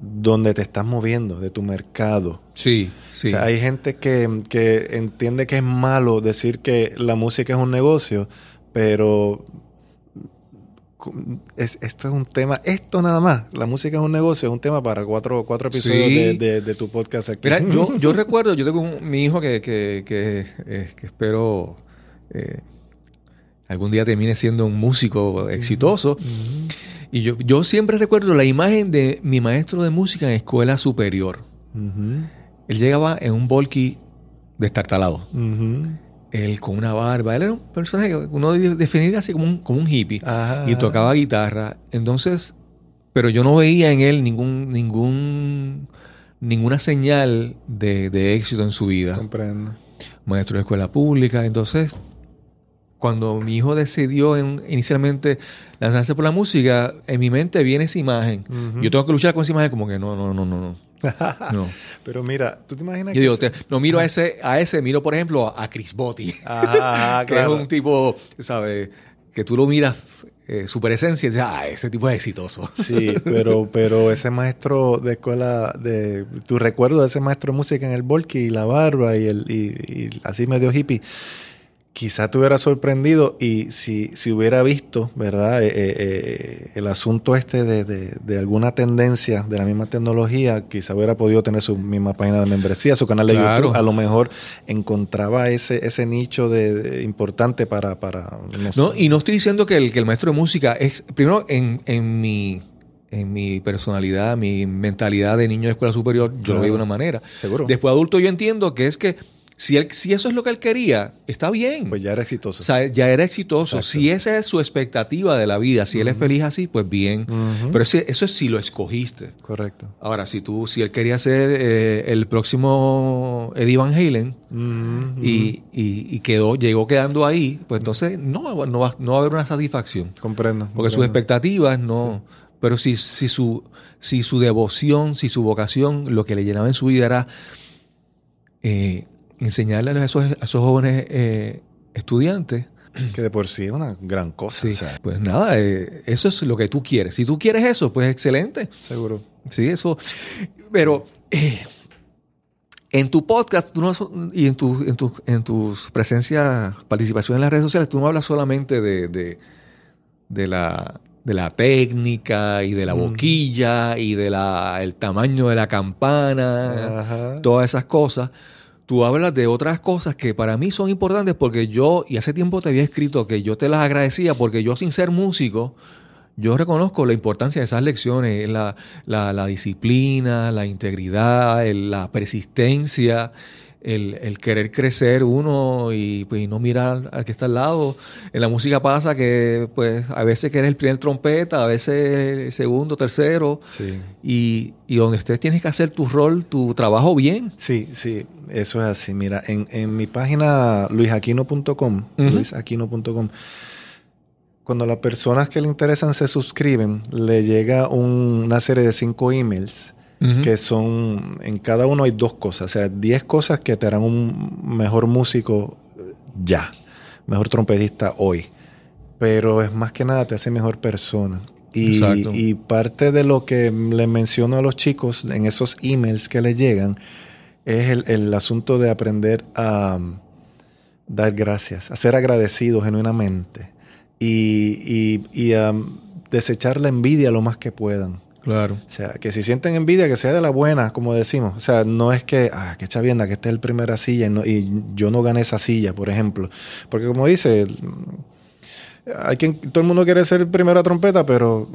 donde te estás moviendo, de tu mercado. Sí, sí. O sea, hay gente que, que entiende que es malo decir que la música es un negocio, pero es- esto es un tema, esto nada más, la música es un negocio, es un tema para cuatro, cuatro episodios Sí. de, de- de tu podcast aquí. Mira, yo, yo recuerdo, yo tengo un- mi hijo que, que, que, eh, que espero eh, algún día termine siendo un músico exitoso. Y yo, yo siempre recuerdo la imagen de mi maestro de música en escuela superior. Él llegaba en un volky destartalado. Ujú. Él con una barba. Él era un personaje que uno de- definiría así como un, como un hippie. Ajá. Y tocaba guitarra. Entonces, pero yo no veía en él ningún, ningún, ninguna señal de, de éxito en su vida. Comprendo. Maestro de escuela pública. Entonces, cuando mi hijo decidió en- inicialmente lanzarse por la música, en mi mente viene esa imagen. Yo tengo que luchar con esa imagen como que no, no, no, no, no. no. Pero mira, ¿tú te imaginas Yo que digo, te- no miro a ese, a ese, miro por ejemplo a Chris Botti, Ajá, que claro. es un tipo, ¿sabes? Que tú lo miras eh, super esencia y dices, ah, ese tipo es exitoso. Sí, pero, pero ese maestro de escuela, de tu recuerdo de ese maestro de música en el Volky y la barba y el y, y así medio hippie, quizá te hubiera sorprendido y si, si hubiera visto, ¿verdad? Eh, eh, eh, el asunto este de, de- de alguna tendencia de la misma tecnología, quizá hubiera podido tener su misma página de membresía, su canal de Claro. YouTube, a lo mejor encontraba ese, ese nicho de, de- importante para, para no No, sé. y no estoy diciendo que el, que el maestro de música es, primero, en, en mi en mi personalidad, mi mentalidad de niño de escuela superior, yo Claro. lo veo de una manera. Seguro. Después adulto yo entiendo que es que si, él, si eso es lo que él quería, está bien. Pues ya era exitoso. O sea, ya era exitoso. Exacto. Si esa es su expectativa de la vida, si él es feliz así, pues bien. Pero ese- eso es si lo escogiste. Correcto. Ahora, si tú, si él quería ser eh, el próximo Eddie Van Halen y, y- y quedó, llegó quedando ahí, pues entonces no, no, va, no va a haber una satisfacción. Comprendo. Porque sus expectativas no. Pero si, si, su, si su devoción, si su vocación, lo que le llenaba en su vida era eh, enseñarle a esos, a esos jóvenes eh, estudiantes, Que de por sí es una gran cosa. sí, o sea, pues nada, eh, eso es lo que tú quieres. Si tú quieres eso, pues excelente. seguro. Sí, eso. Pero eh, en tu podcast tú no, y en, tu, en, tu- en tus presencias, participación en las redes sociales, tú no hablas solamente de, de, de la, de la técnica y de la Mm. boquilla y del el tamaño de la campana, Ajá. todas esas cosas. Tú hablas de otras cosas que para mí son importantes porque yo, y hace tiempo te había escrito que yo te las agradecía porque yo sin ser músico, yo reconozco la importancia de esas lecciones, la, la- la disciplina, la integridad, la persistencia, el, el querer crecer uno y, pues, y no mirar al que está al lado. En la música pasa que pues a veces que eres el primer trompeta, a veces el segundo, tercero, Sí. y, y donde estés tienes que hacer tu rol, tu trabajo bien. Sí, sí, eso es así. Mira, en, en mi página luisaquino.com, luisaquino.com, cuando las personas que le interesan se suscriben, le llega un- una serie de cinco emails Que son, en cada uno hay dos cosas, o sea, diez cosas que te harán un mejor músico eh, ya, mejor trompetista hoy, pero es más que nada te hace mejor persona. Y, parte de lo que le menciono a los chicos en esos emails que les llegan es el, el asunto de aprender a um, dar gracias, a ser agradecido genuinamente. Y, y- y a desechar la envidia lo más que puedan. Claro. O sea, que si sienten envidia, que sea de la buena, como decimos. O sea, no es que, ah, qué chavienda, que este es el primera silla y, no- y yo no gané esa silla, por ejemplo. Porque como dice, hay quien, todo el mundo quiere ser el primera trompeta, pero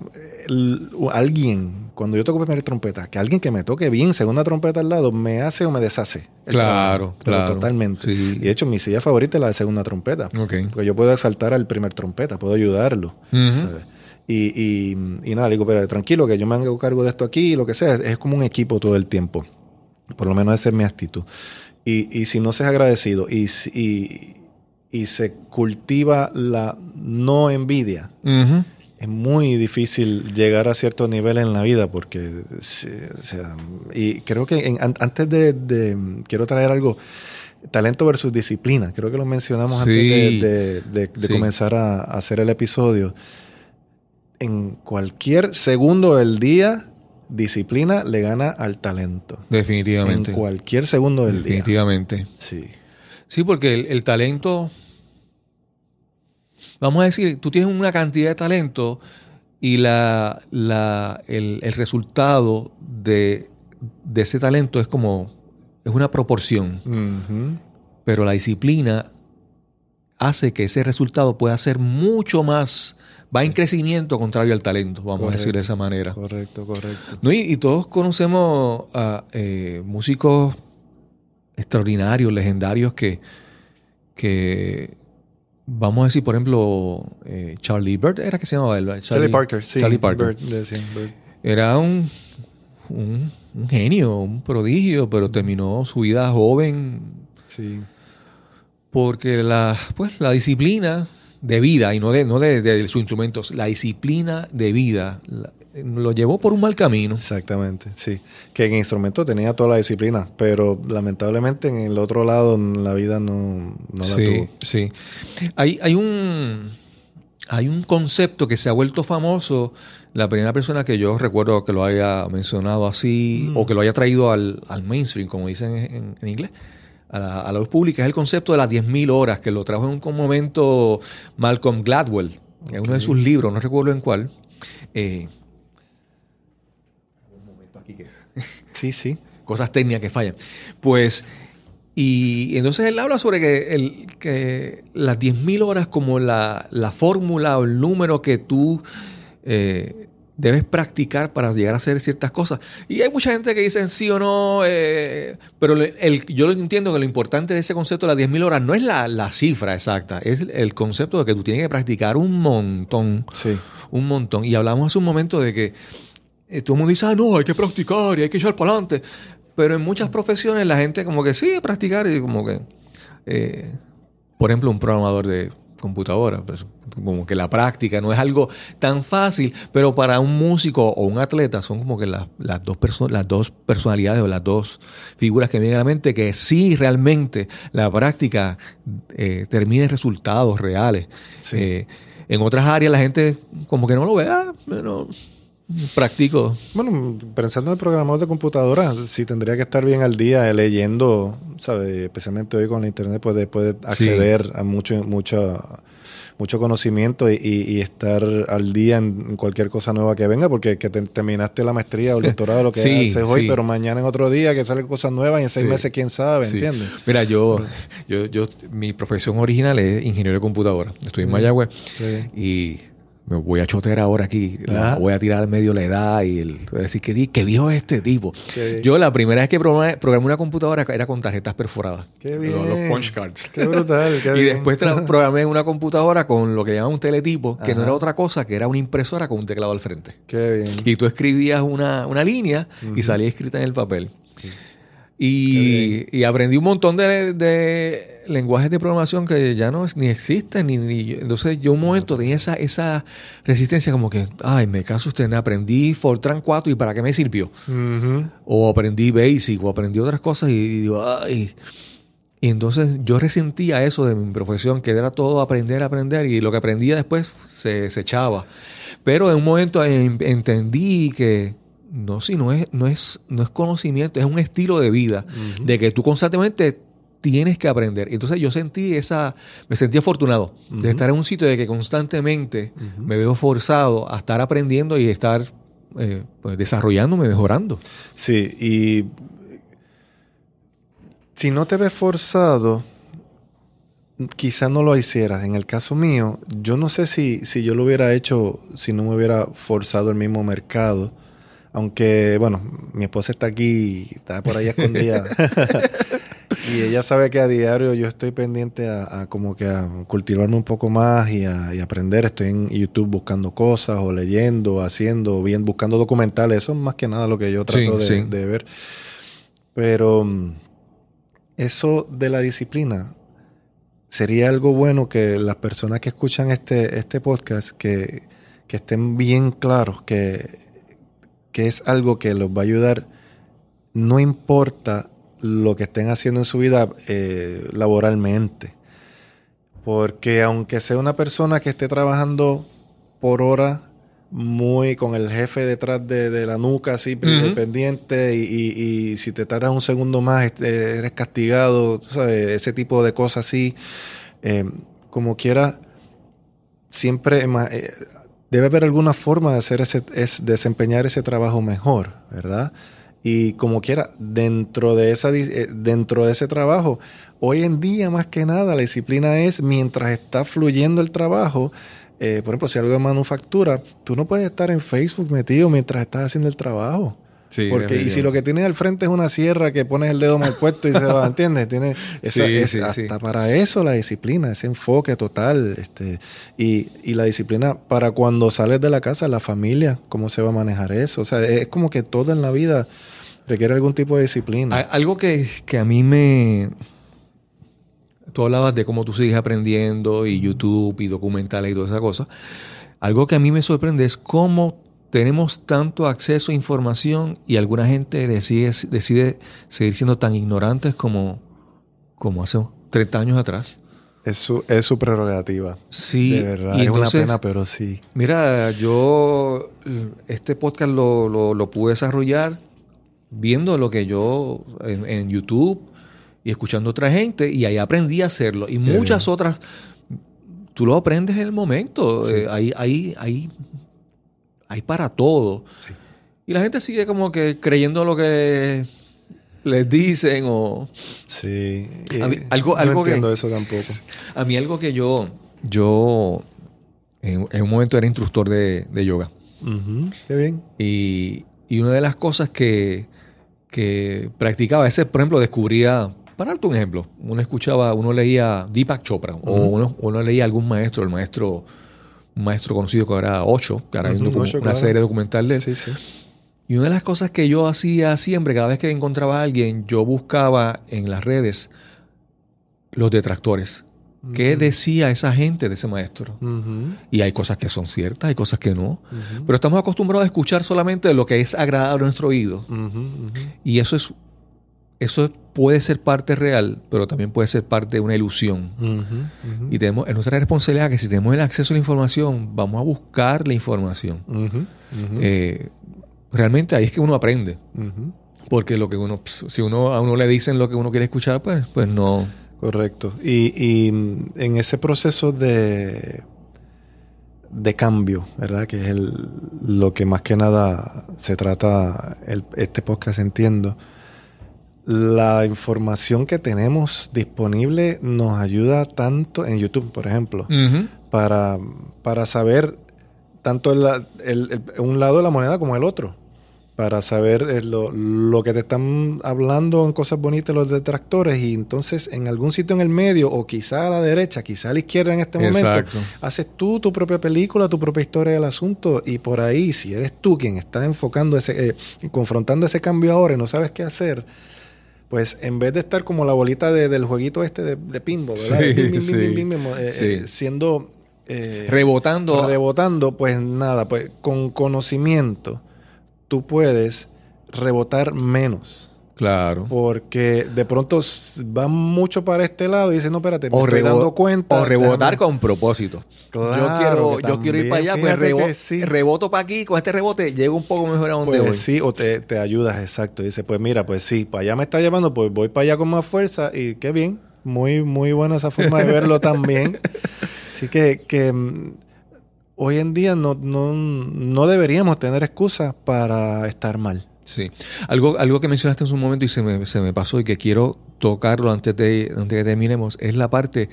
el- alguien cuando yo toco primera trompeta, que alguien que me toque bien segunda trompeta al lado me hace o me deshace. Claro, claro. Totalmente. Sí. Y de hecho, mi silla favorita es la de segunda trompeta. Ok. Porque yo puedo exaltar al primer trompeta, puedo ayudarlo. Y, y, y nada, le digo, pero tranquilo, que yo me hago cargo de esto aquí, lo que sea. Es como un equipo todo el tiempo. Por lo menos esa es mi actitud. Y, y si no se es agradecido y, y, y se cultiva la no envidia, es muy difícil llegar a cierto nivel en la vida porque, o sea, y creo que en- an- antes de, de- quiero traer algo, talento versus disciplina, creo que lo mencionamos antes Sí. de, de- de- de Sí. comenzar a, a hacer el episodio. En cualquier segundo del día, disciplina le gana al talento. Definitivamente. En cualquier segundo del día. Definitivamente. Sí. Sí, porque el, el talento, vamos a decir, tú tienes una cantidad de talento y la, la, el, el resultado de, de ese talento es como, es una proporción, pero la disciplina hace que ese resultado pueda ser mucho más, va en crecimiento contrario al talento, vamos a decir de esa manera. Correcto, correcto. No, y, y todos conocemos a eh, músicos extraordinarios, legendarios que, que vamos a decir, por ejemplo, eh, Charlie Bird era que se llamaba él, ¿verdad? Charlie, Parker, sí. Charlie Parker. Bird, decían, Bird. Era un, un, un genio, un prodigio, pero terminó su vida joven Sí. porque la, pues, la disciplina de vida, y no de, no de, de sus instrumentos, la disciplina de vida la- lo llevó por un mal camino. Exactamente, sí. Que en instrumento tenía toda la disciplina, pero lamentablemente en el otro lado la vida no, no la sí, tuvo. sí. Hay, hay un hay un concepto que se ha vuelto famoso. La primera persona que yo recuerdo que lo haya mencionado así Mm. o que lo haya traído al, al mainstream, como dicen en, en inglés, a la, a la luz pública, es el concepto de las 10.000 horas, que lo trajo en un momento Malcolm Gladwell, en uno de sus libros, no recuerdo en cuál. Eh, un momento aquí que Sí, sí. cosas técnicas que fallan. Pues, y entonces él habla sobre que, el, que las 10.000 horas como la, la fórmula o el número que tú eh, debes practicar para llegar a hacer ciertas cosas. Y hay mucha gente que dice sí o no, eh, pero el- yo lo entiendo que lo importante de ese concepto de las 10.000 horas no es la, la cifra exacta, es el concepto de que tú tienes que practicar un montón Sí. un montón. Y hablamos hace un momento de que eh, todo el mundo dice, ah, no, hay que practicar y hay que echar para adelante. Pero en muchas profesiones la gente como que sí, practicar y como que, eh, por ejemplo, un programador de computadora, pues, como que la práctica no es algo tan fácil, pero para un músico o un atleta son como que las, las dos, perso- las dos personalidades o las dos figuras que me vienen a la mente que sí realmente la práctica eh, termina en resultados reales. Sí. Eh, en otras áreas la gente como que no lo ve, ah, pero practico. Bueno, pensando en el programador de computadora, sí tendría que estar bien al día leyendo, ¿sabes? Especialmente hoy con la internet puede, puede acceder a mucho, mucho, mucho conocimiento y, y- y estar al día en, cualquier cosa nueva que venga, porque que te- terminaste la maestría o el doctorado, lo que Sí, haces hoy, sí. pero mañana en otro día que salen cosas nuevas y en seis meses quién sabe. ¿entiendes? Mira, yo, yo, yo, mi profesión original es ingeniero de computadora. Estoy en Mayagüez Sí. y me voy a chotear ahora aquí. La- voy a tirar al medio la edad y el, voy a decir, ¿qué, di- qué viejo es este tipo? Qué- Yo la primera vez que programé, programé una computadora era con tarjetas perforadas. Qué Los- bien. Los punch cards. Qué brutal. qué Y bien. después programé una computadora con lo que llaman un teletipo, que no era otra cosa que era una impresora con un teclado al frente. Qué bien. Y tú escribías una, una línea y salía escrita en el papel. Y, y aprendí un montón de, de lenguajes de programación que ya no es- ni existen. Ni, ni- entonces yo un momento tenía esa, esa resistencia como que, ay, me caso usted, aprendí Fortran 4 y para qué me sirvió. O aprendí Basic o aprendí otras cosas y, y digo, ay. Y entonces yo resentía eso de mi profesión, que era todo aprender, aprender, y lo que aprendía después se, se echaba. Pero en un momento en- entendí que no, sí, no es, no, es, no es conocimiento, es un estilo de vida, de que tú constantemente tienes que aprender. Entonces yo sentí esa, me sentí afortunado de estar en un sitio de que constantemente me veo forzado a estar aprendiendo y estar eh, pues, desarrollándome, mejorando. Sí, y si no te ves forzado, quizás no lo hicieras. En el caso mío, yo no sé si, si yo lo hubiera hecho si no me hubiera forzado el mismo mercado Aunque, bueno, mi esposa está aquí, está por ahí escondida. Y ella sabe que a diario yo estoy pendiente a, como que a cultivarme un poco más y a, aprender. Estoy en YouTube buscando cosas o leyendo, haciendo, bien buscando documentales. Eso es más que nada lo que yo trato de, ver. Pero mm, eso de la disciplina sería algo bueno que las personas que escuchan este, este podcast que, que estén bien claros que que es algo que los va a ayudar, no importa lo que estén haciendo en su vida eh, laboralmente. Porque aunque sea una persona que esté trabajando por hora, muy con el jefe detrás de, la nuca, así, pendiente, y, si te tardas un segundo más, este, eres castigado, ese tipo de cosas así. Eh, como quiera, siempre eh, debe haber alguna forma de hacer ese, es desempeñar ese trabajo mejor, ¿verdad? Y como quiera, dentro de, esa, eh, dentro de ese trabajo, hoy en día más que nada la disciplina es mientras está fluyendo el trabajo, eh, por ejemplo, si algo de manufactura, tú no puedes estar en Facebook metido mientras estás haciendo el trabajo. Porque, y si lo que tienes al frente es una sierra que pones el dedo mal puesto y se va, ¿entiendes? Tiene esa, hasta para eso la disciplina, ese enfoque total, este, y, y, la disciplina para cuando sales de la casa, la familia, cómo se va a manejar eso. O sea, es como que todo en la vida requiere algún tipo de disciplina. Algo que, que a mí me. Tú hablabas de cómo tú sigues aprendiendo y YouTube y documentales y toda esa cosa. Algo que a mí me sorprende es cómo tenemos tanto acceso a información y alguna gente decide, decide seguir siendo tan ignorantes como, como hace 30 años atrás. Es su, es su prerrogativa. Sí. De verdad, es una pena, pero sí. Mira, yo este podcast lo, pude desarrollar viendo lo que yo en, YouTube y escuchando a otra gente y ahí aprendí a hacerlo. Y muchas otras, tú lo aprendes en el momento. Eh, ahí, ahí, ahí hay para todo. Y la gente sigue como que creyendo lo que les dicen o... Sí. algo, algo no entiendo eso tampoco. A mí algo que yo... Yo en, un momento era instructor de, yoga. Qué bien. Y, una de las cosas que, que practicaba, ese, por ejemplo, descubría... Para darte un ejemplo, uno escuchaba, uno leía Deepak Chopra o uno, uno leía algún maestro, el maestro maestro conocido que era Ocho, que ahora hay una serie documental de él. Sí, sí. Y una de las cosas que yo hacía siempre, cada vez que encontraba a alguien, yo buscaba en las redes los detractores. ¿Qué decía esa gente de ese maestro? Y hay cosas que son ciertas, hay cosas que no. Pero estamos acostumbrados a escuchar solamente lo que es agradable a nuestro oído. Y eso es eso puede ser parte real, pero también puede ser parte de una ilusión. Y tenemos, es nuestra responsabilidad que si tenemos el acceso a la información, vamos a buscar la información. Eh, realmente ahí es que uno aprende. Porque lo que uno, si uno a uno le dicen lo que uno quiere escuchar, pues, pues no. Correcto. Y, en ese proceso de, de cambio, ¿verdad? Que es el, lo que más que nada se trata este podcast, entiendo la información que tenemos disponible nos ayuda tanto en YouTube, por ejemplo, para, para saber tanto el, un lado de la moneda como el otro. Para saber eh, lo, que te están hablando en cosas bonitas los detractores y entonces en algún sitio en el medio o quizá a la derecha, quizá a la izquierda en este momento, haces tú tu propia película, tu propia historia del asunto y por ahí, si eres tú quien está enfocando ese, eh, confrontando ese cambio ahora y no sabes qué hacer, pues en vez de estar como la bolita del jueguito este de, de pinball, ¿verdad? siendo... rebotando. Rebotando, pues nada, pues con conocimiento tú puedes rebotar menos. Claro. Porque de pronto van mucho para este lado y dicen, no, espérate, me estoy dando cuenta. O rebotar con propósito. yo quiero, yo quiero ir para allá, pues reboto para aquí, con este rebote llego un poco mejor a donde pues Sí, o te, te ayudas, exacto. dice, pues mira, pues sí, para allá me está llamando, pues voy para allá con más fuerza y qué bien. Muy, muy buena esa forma de verlo también. Así que, que mm, hoy en día no, no, no deberíamos tener excusas para estar mal. Sí. Algo, algo que mencionaste en su momento y se me, se me pasó y que quiero tocarlo antes de, antes de que terminemos es la parte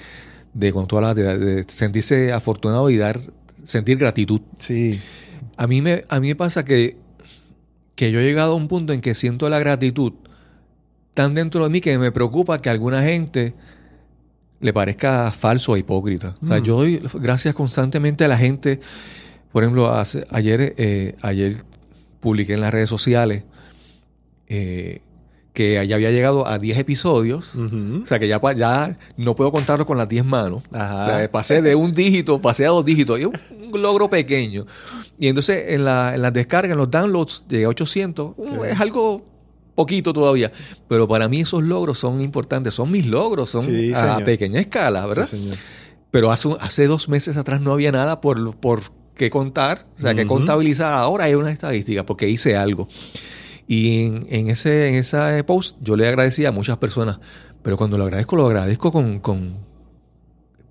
de cuando tú hablas de, sentirse afortunado y dar sentir gratitud. Sí. A mí me, a mí me pasa que que yo he llegado a un punto en que siento la gratitud tan dentro de mí que me preocupa que alguna gente le parezca falso o hipócrita. O sea, Mm. yo doy gracias constantemente a la gente. Por ejemplo, hace- ayer, eh, ayer publiqué en las redes sociales eh, que ya había llegado a 10 episodios. O sea, que ya, ya no puedo contarlo con las 10 manos. Ajá. O sea, pasé de un dígito, pasé a dos dígitos. Y un, un logro pequeño. Y entonces en, la, en las descargas, en los downloads, llegué a 800. Uh, Sí. Es algo poquito todavía. Pero para mí esos logros son importantes. Son mis logros. Son Sí, a pequeña escala, ¿verdad? Sí, señor. Pero hace, hace dos meses atrás no había nada por, por qué contar, o sea, que contabilizar. Ahora hay unas estadísticas porque hice algo. Y en, en ese en esa post yo le agradecía a muchas personas, pero cuando lo agradezco, lo agradezco con, con,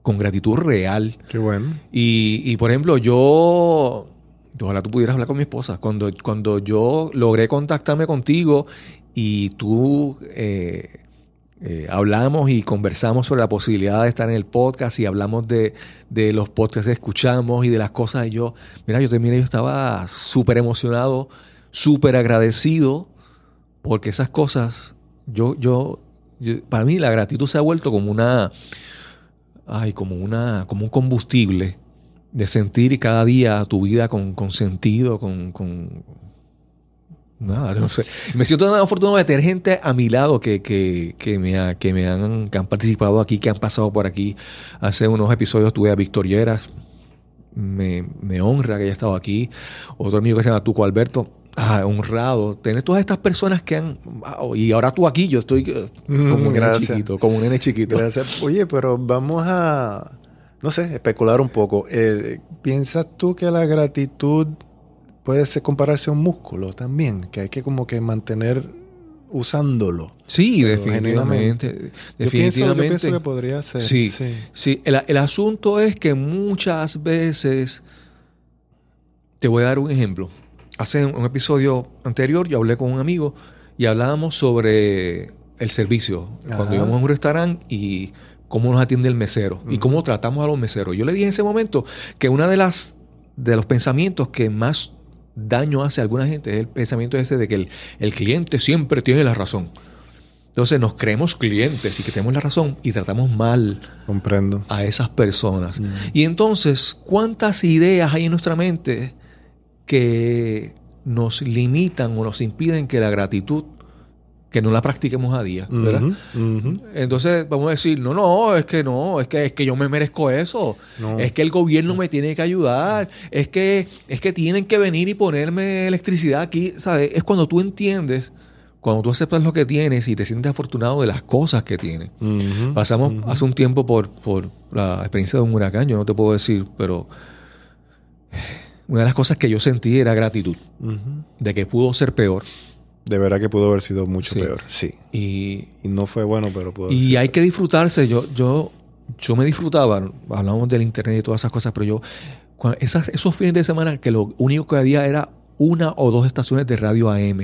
con gratitud real. Qué bueno. Y, y, por ejemplo, yo, ojalá tú pudieras hablar con mi esposa, cuando, cuando yo logré contactarme contigo y tú eh, eh, hablamos y conversamos sobre la posibilidad de estar en el podcast y hablamos de, de los podcasts que escuchamos y de las cosas, y yo, mira, yo terminé, yo estaba súper emocionado, súper agradecido, porque esas cosas, yo, yo, para mí la gratitud se ha vuelto como una, ay, como una, como un combustible de sentir cada día tu vida con, con sentido, con, con nada, no sé. Me siento tan afortunado de tener gente a mi lado que, que, que me, ha- que me han, que han participado aquí, que han pasado por aquí. Hace unos episodios tuve a Víctor Lleras. Me, me honra que haya estado aquí. Otro amigo que se llama Tuco Alberto. Ah, honrado. Tener todas estas personas que han. wow, y ahora tú aquí, yo estoy eh, como un nene chiquito, como un nene chiquito. Gracias. Oye, pero vamos a, no sé, especular un poco. Eh, ¿Piensas tú que la gratitud puede ser compararse a un músculo también? Que hay que como que mantener usándolo. Sí, definitivamente. Yo pienso, yo Definitivamente. pienso que podría ser. Sí. Sí, el, el asunto es que muchas veces, te voy a dar un ejemplo. Hace un, un episodio anterior yo hablé con un amigo y hablábamos sobre el servicio. Cuando íbamos a un restaurante y cómo nos atiende el mesero y Ujú. cómo tratamos a los meseros. Yo le dije en ese momento que una de las de los pensamientos que más daño hace a alguna gente es el pensamiento ese de que el, el cliente siempre tiene la razón. Entonces nos creemos clientes y que tenemos la razón y tratamos mal Comprendo. a esas personas. Mm. Y entonces, ¿cuántas ideas hay en nuestra mente que nos limitan o nos impiden que la gratitud, que no la practiquemos a día? ¿verdad? Entonces vamos a decir, no, no, es que no, es que, es que yo me merezco eso. No. Es que el gobierno me tiene que ayudar. Es que, es que tienen que venir y ponerme electricidad aquí. ¿Sabes? Es cuando tú entiendes, cuando tú aceptas lo que tienes y te sientes afortunado de las cosas que tienes. Pasamos hace un tiempo por, por la experiencia de un huracán, yo no te puedo decir, pero una de las cosas que yo sentí era gratitud, de que pudo ser peor. De verdad que pudo haber sido mucho Sí. peor. Sí. Y, Y no fue bueno, pero pudo haber y sido hay que disfrutarse. Yo, yo, yo me disfrutaba, hablamos del internet y todas esas cosas, pero yo, esas, esos fines de semana que lo único que había era una o dos estaciones de radio AM.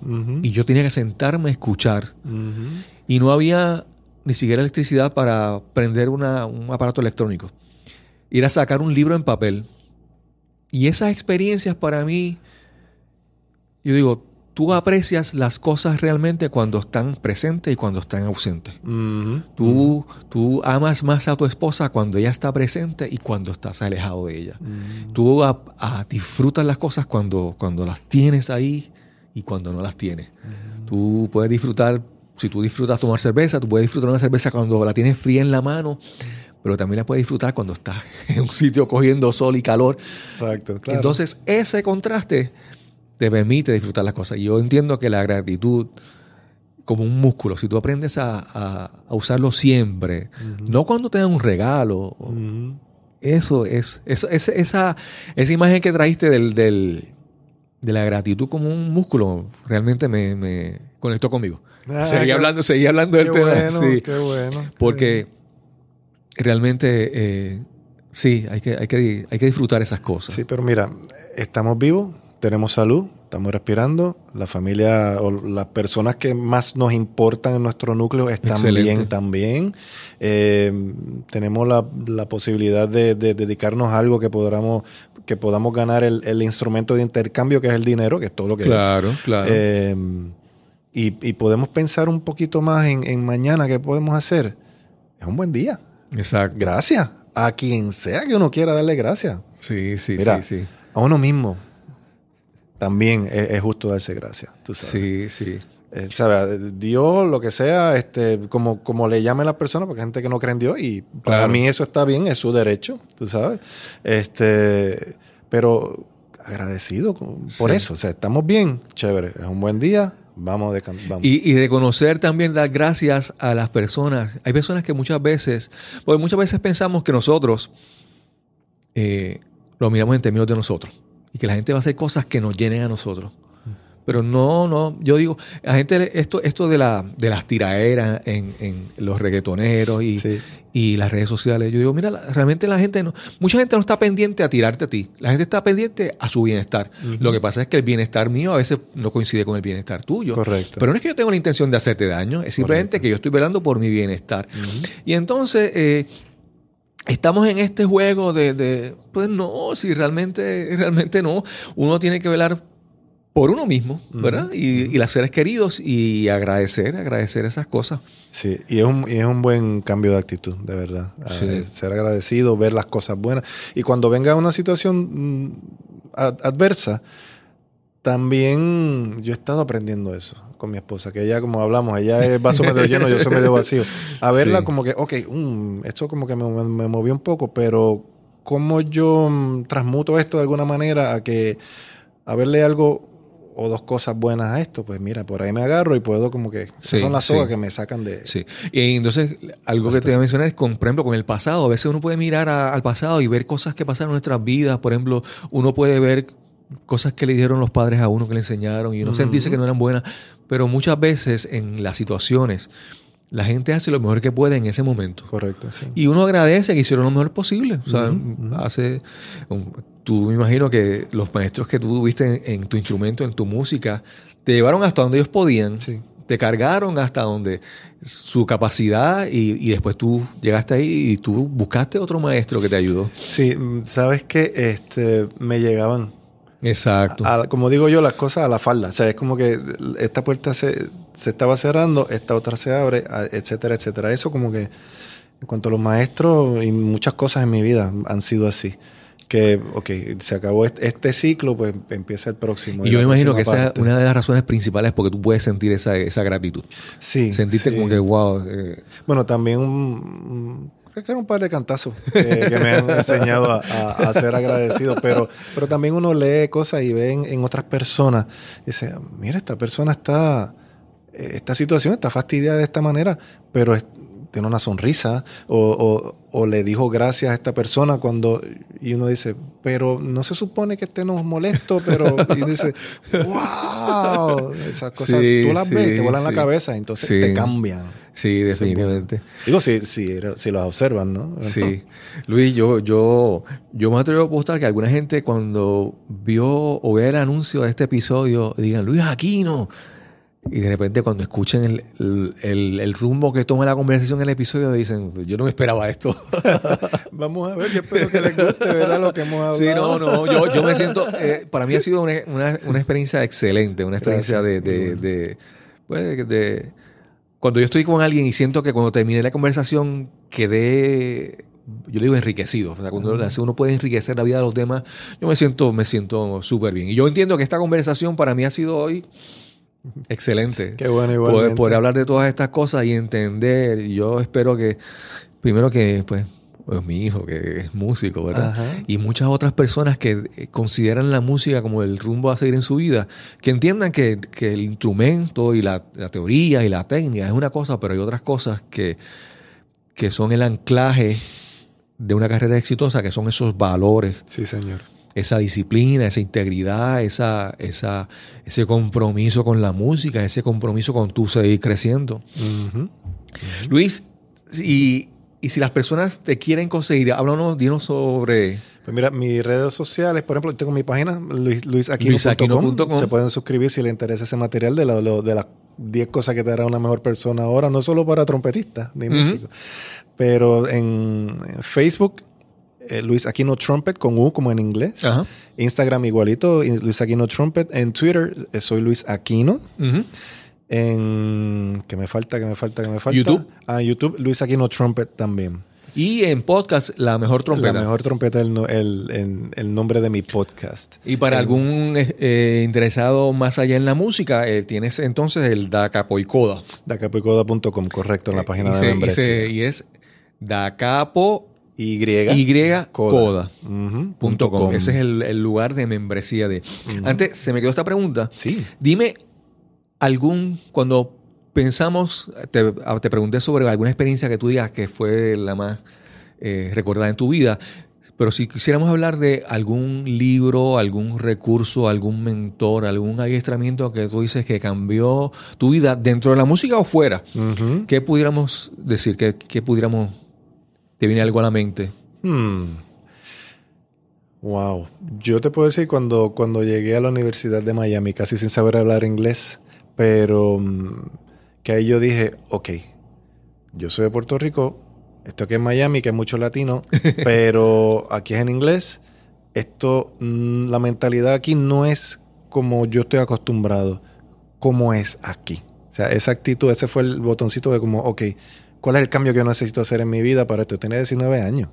Ujú, Y yo tenía que sentarme a escuchar. Y no había ni siquiera electricidad para prender una- un aparato electrónico. Ir a sacar un libro en papel. Y esas experiencias para mí, yo digo, tú aprecias las cosas realmente cuando están presentes y cuando están ausentes. Tú, tú amas más a tu esposa cuando ella está presente y cuando estás alejado de ella. ujú. Tú a- a- disfrutas las cosas cuando, cuando las tienes ahí y cuando no las tienes. Tú puedes disfrutar, si tú disfrutas tomar cerveza, tú puedes disfrutar una cerveza cuando la tienes fría en la mano, pero también la puedes disfrutar cuando estás en un sitio cogiendo sol y calor. Exacto, claro. Entonces, ese contraste te permite disfrutar las cosas. Y yo entiendo que la gratitud, como un músculo, si tú aprendes a, a- a usarlo siempre, no cuando te dan un regalo, eso es, esa, esa imagen que trajiste del, del- de la gratitud como un músculo, realmente me, me conectó conmigo. Ah, seguí, qué- hablando, seguí hablando del tema. bueno, sí, qué bueno. qué porque realmente eh, sí, hay que, hay, que, hay que disfrutar esas cosas. Sí, pero mira, estamos vivos, tenemos salud, estamos respirando, la familia o las personas que más nos importan en nuestro núcleo están Excelente. bien también. Eh, tenemos la, la posibilidad de, de dedicarnos a algo que podamos, que podamos ganar el, el instrumento de intercambio que es el dinero, que es todo lo que es. Claro, claro. Eh, y, y podemos pensar un poquito más en, en mañana qué podemos hacer. Es un buen día. Exacto. Gracias. A quien sea que uno quiera darle gracias. Sí, sí, Mira, sí, sí. A uno mismo también es, es justo darse gracias. Tú sabes. Sí, sí. Eh, ¿sabes? Dios, lo que sea, este, como, como le llamen las personas, porque hay gente que no cree en Dios y para Claro. mí eso está bien, es su derecho, tú sabes. Este, pero agradecido por Sí. eso. O sea, estamos bien, chévere, es un buen día, vamos de vamos. Y, y reconocer también dar gracias a las personas. Hay personas que muchas veces, porque muchas veces pensamos que nosotros eh, lo miramos en términos de nosotros y que la gente va a hacer cosas que nos llenen a nosotros. Pero no, no, yo digo, la gente, esto, esto de, la, de las tiraderas en, en los reggaetoneros y, Sí. y las redes sociales, yo digo, mira, realmente la gente no, mucha gente no está pendiente a tirarte a ti, la gente está pendiente a su bienestar. Lo que pasa es que el bienestar mío a veces no coincide con el bienestar tuyo. Correcto. Pero no es que yo tengo la intención de hacerte daño, es simplemente que yo estoy velando por mi bienestar. Y entonces, eh, estamos en este juego de, de, pues no, si realmente, realmente no, uno tiene que velar por uno mismo, ¿verdad? y, y los seres queridos y agradecer, agradecer esas cosas. Sí, y es, un, y es un buen cambio de actitud, de verdad. Sí. Ser agradecido, ver las cosas buenas. Y cuando venga una situación mm, ad- adversa, también yo he estado aprendiendo eso con mi esposa, que ella, como hablamos, ella es vaso medio lleno, yo soy medio vacío. A verla Sí. como que, ok, mm, esto como que me, movió un poco, pero ¿cómo yo mm, transmuto esto de alguna manera a que, a verle algo o dos cosas buenas a esto? Pues mira, por ahí me agarro y puedo como que, Sí, son las sogas sí. que me sacan de... Sí. Y entonces, algo que te voy a mencionar es, con, por ejemplo, con el pasado. A veces uno puede mirar a- al pasado y ver cosas que pasaron en nuestras vidas. Por ejemplo, uno puede ver cosas que le dieron los padres a uno, que le enseñaron, y uno sentirse que no eran buenas. Pero muchas veces en las situaciones, la gente hace lo mejor que puede en ese momento. Correcto, sí. Y uno agradece que hicieron lo mejor posible. O sea, hace. Tú me imagino que los maestros que tú tuviste en, en tu instrumento, en tu música, te llevaron hasta donde ellos podían. Sí. Te cargaron hasta donde su capacidad y, y después tú llegaste ahí y tú buscaste otro maestro que te ayudó. Sí, mm, sabes que este, me llegaban, Exacto. a- como digo yo, las cosas a la falda. O sea, es como que esta puerta se, se estaba cerrando, esta otra se abre, etcétera, etcétera. Eso como que, en cuanto a los maestros y muchas cosas en mi vida han sido así. Que, ok, se acabó este, ciclo, pues empieza el próximo. y yo me imagino que esa es una de las razones principales porque tú puedes sentir esa, esa gratitud. Sí, Sentirte sí. como que, wow. eh, Bueno, también un- creo que era un par de cantazos que, que me han enseñado a, a- a ser agradecido, pero, pero también uno lee cosas y ve en, en otras personas, y dice, mira, esta persona está, eh, esta situación está fastidiada de esta manera, pero es- tiene una sonrisa, o, o- o le dijo gracias a esta persona cuando, y uno dice, pero no se supone que estemos molesto, pero, y dice, wow, esas cosas, Sí, tú las ves, sí, te vuelan sí. la cabeza, entonces te cambian. Sí, definitivamente. Digo, si, si, si los observan, ¿no? Sí. Luis, yo, yo, yo me atrevo a apostar que alguna gente cuando vio o vea el anuncio de este episodio digan, Luis Aquino. Y de repente cuando escuchen el, el- el- el rumbo que toma la conversación en el episodio dicen, yo no me esperaba esto. Vamos a ver, yo espero que les guste, ¿verdad? Lo que hemos hablado. Sí, no, no, yo, yo me siento, eh, para mí ha sido una, una- una experiencia excelente, una experiencia de, Gracias. de, de, pues, de- de- cuando yo estoy con alguien y siento que cuando terminé la conversación quedé, yo le digo enriquecido, o sea, cuando uno puede enriquecer la vida de los demás, yo me siento, me siento súper bien. Y yo entiendo que esta conversación para mí ha sido hoy excelente. Qué bueno, Poder, igualmente. poder hablar de todas estas cosas y entender. Y yo espero que, primero que, pues, pues mi hijo, que es músico, ¿verdad? Ajá. Y muchas otras personas que eh, consideran la música como el rumbo a seguir en su vida, que entiendan que, que el instrumento y la, la teoría y la técnica es una cosa, pero hay otras cosas que, que son el anclaje de una carrera exitosa, que son esos valores Sí, señor. esa disciplina, esa integridad, esa, esa, ese compromiso con la música, ese compromiso con tú seguir creciendo. Luis, y, y si las personas te quieren conseguir, háblanos, dinos sobre... Pues mira, mis redes sociales, por ejemplo, tengo mi página, luis, luisaquino.com. Se pueden suscribir si les interesa ese material de, la- lo- de las 10 cosas que te hará una mejor persona ahora, no solo para trompetistas ni músicos. Pero en, en Facebook, eh, Luis Aquino Trumpet con U como en inglés. Ajá. Instagram igualito, Luis Aquino Trumpet. En Twitter eh, soy Luis Aquino. En. que me falta, que me falta, que me falta. YouTube. Ah, en YouTube, Luis Aquino Trumpet también. Y en podcast, la mejor trompeta. La mejor trompeta es el, el, el- el nombre de mi podcast. Y para algún eh, eh, interesado más allá en la música, eh, tienes entonces el Dacapoicoda. Dacapoicoda.com, correcto, en la página y de se- y, se- y es Dacapo Y. Y Coda. Punto com. Ese es el, el lugar de membresía de. Antes se me quedó esta pregunta. Sí. Dime algún, cuando pensamos, te, ah, te pregunté sobre alguna experiencia que tú digas que fue la más eh, recordada en tu vida, pero si quisiéramos hablar de algún libro, algún recurso, algún mentor, algún adiestramiento que tú dices que cambió tu vida dentro de la música o fuera. ¿qué pudiéramos decir? ¿Qué, qué pudiéramos, te viene algo a la mente? Hmm. Wow. Yo te puedo decir cuando, cuando llegué a la Universidad de Miami, casi sin saber hablar inglés, pero mm, que ahí yo dije, ok, yo soy de Puerto Rico, esto aquí en Miami, que es mucho latino, pero aquí es en inglés, esto, mm, la mentalidad aquí no es como yo estoy acostumbrado, como es aquí. O sea, esa actitud, ese fue el botoncito de como, ok, ¿cuál es el cambio que yo necesito hacer en mi vida para esto? Tenía 19 años,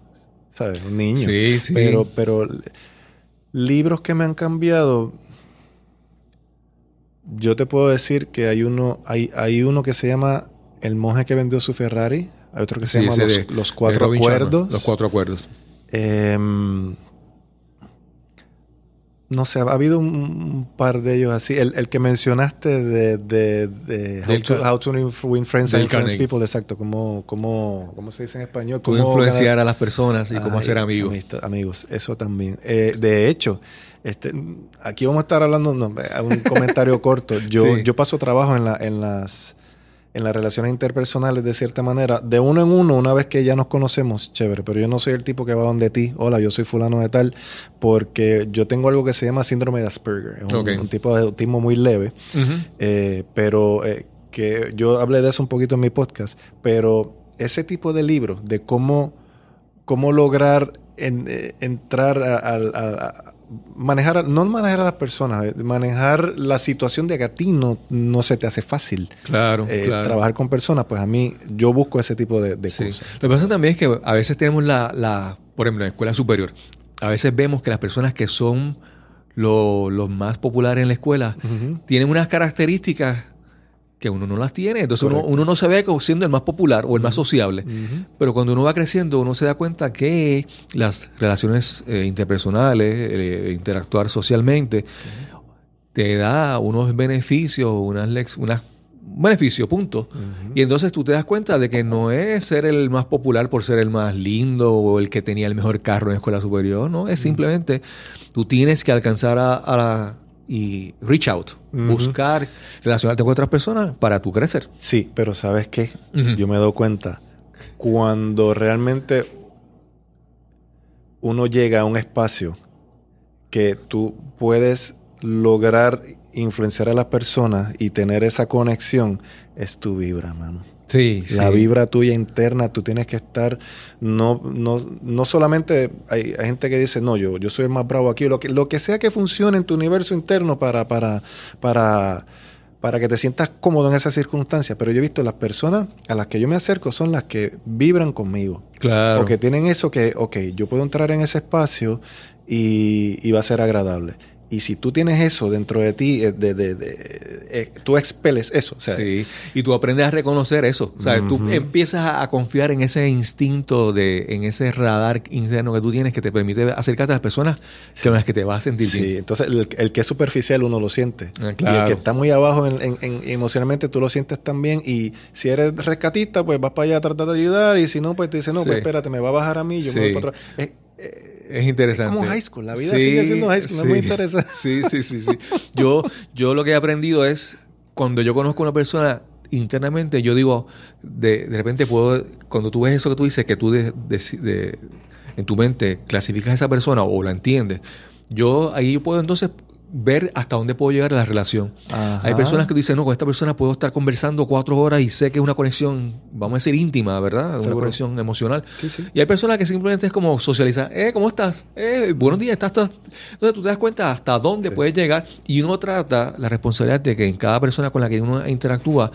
¿sabes? Un niño. Sí, sí. Pero, pero libros que me han cambiado, yo te puedo decir que hay uno, hay, hay uno que se llama El monje que vendió su Ferrari, hay otro que se Sí, llama Los, de- Los de Cuatro Sharma, Acuerdos. Los cuatro acuerdos. Em, no sé, ha habido un, un par de ellos así. El, el que mencionaste de, de, de how, to, how to Win Friends and Influence. People, exacto. ¿Cómo, cómo, cómo se dice en español? Cómo ¿Cómo influenciar ganar- a las personas y cómo Ay, hacer amigos. amigos, eso también. Eh, de hecho, este, aquí vamos a estar hablando, no, un comentario corto. Yo, Sí. yo paso trabajo en, la, en las en las relaciones interpersonales de cierta manera, de uno en uno, una vez que ya nos conocemos, chévere, pero yo no soy el tipo que va donde ti, hola, yo soy fulano de tal, porque yo tengo algo que se llama síndrome de Asperger, es un, tipo de autismo muy leve, eh, pero eh, que yo hablé de eso un poquito en mi podcast, pero ese tipo de libros de cómo, cómo lograr en- eh, entrar a- a- a- manejar, a- no manejar a las personas, eh, manejar la situación de que a ti no, no se te hace fácil Claro, eh, claro. trabajar con personas, pues a mí yo busco ese tipo de, de Sí. cosas. Lo que pasa también es que a veces tenemos la, la, por ejemplo, en la escuela superior, a veces vemos que las personas que son lo- los más populares en la escuela tienen unas características que uno no las tiene. Entonces uno, uno no se ve como siendo el más popular o el más sociable. Pero cuando uno va creciendo, uno se da cuenta que las relaciones eh, interpersonales, eh, interactuar socialmente, te da unos beneficios, unas lex- unas beneficios, punto. Y entonces tú te das cuenta de que no es ser el más popular por ser el más lindo o el que tenía el mejor carro en la escuela superior, no, es simplemente tú tienes que alcanzar a, a la y reach out, buscar relacionarte con otras personas para tú crecer. Sí, pero ¿sabes qué? Yo me doy cuenta cuando realmente uno llega a un espacio que tú puedes lograr influenciar a las personas y tener esa conexión, es tu vibra, mano. Sí, La vibra tuya interna, tú tienes que estar, no, no, no solamente hay, hay gente que dice, no, yo, yo soy el más bravo aquí, lo que, lo que sea que funcione en tu universo interno para, para, para, para que te sientas cómodo en esas circunstancias. Pero yo he visto las personas a las que yo me acerco son las que vibran conmigo. Claro. Porque tienen eso que, ok, yo puedo entrar en ese espacio y, y va a ser agradable. Y si tú tienes eso dentro de ti, eh, de, de- de- eh, tú expeles eso. O sea, sí, y tú aprendes a reconocer eso. O sea, tú Ujú. empiezas a, a confiar en ese instinto, de, en ese radar interno que tú tienes que te permite acercarte a las personas con las que te vas a sentir Sí, bien. entonces el, el que es superficial uno lo siente. Ah, Y el claro. que está muy abajo en, en- en- emocionalmente tú lo sientes también. Y si eres rescatista, pues vas para allá a tratar de ayudar. Y si no, pues te dice, no, Sí. pues espérate, me va a bajar a mí, yo Sí. me voy para atrás. Eh, Es interesante. Es como high school, la vida sigue siendo high school, es muy interesante. Sí, sí, sí, sí. Yo, yo lo que he aprendido es, cuando yo conozco a una persona internamente, yo digo, de, de repente puedo, cuando tú ves eso que tú dices, que tú de- de- de- en tu mente clasificas a esa persona o la entiendes, yo ahí puedo entonces ver hasta dónde puedo llegar a la relación. Ajá. Hay personas que dicen, no, con esta persona puedo estar conversando cuatro horas y sé que es una conexión, vamos a decir, íntima, ¿verdad? Una Seguro. conexión emocional. Sí, sí. Y hay personas que simplemente es como socializar, eh, ¿cómo estás? Eh, buenos días, ¿estás? estás?". Entonces tú te das cuenta hasta dónde Sí. puedes llegar y uno trata la responsabilidad de que en cada persona con la que uno interactúa,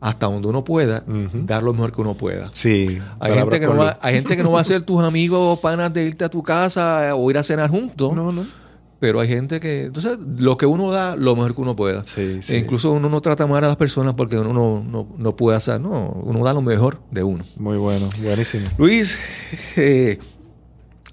hasta donde uno pueda, Ujú. dar lo mejor que uno pueda. Sí. Hay gente, que no va, hay gente que no va a ser tus amigos o panas de irte a tu casa o ir a cenar juntos, No, no. Pero hay gente que, entonces, lo que uno da, lo mejor que uno pueda. Sí, sí. E incluso uno no trata mal a las personas porque uno no, no, no puede hacer, no, uno da lo mejor de uno. Muy bueno, buenísimo. Luis, eh,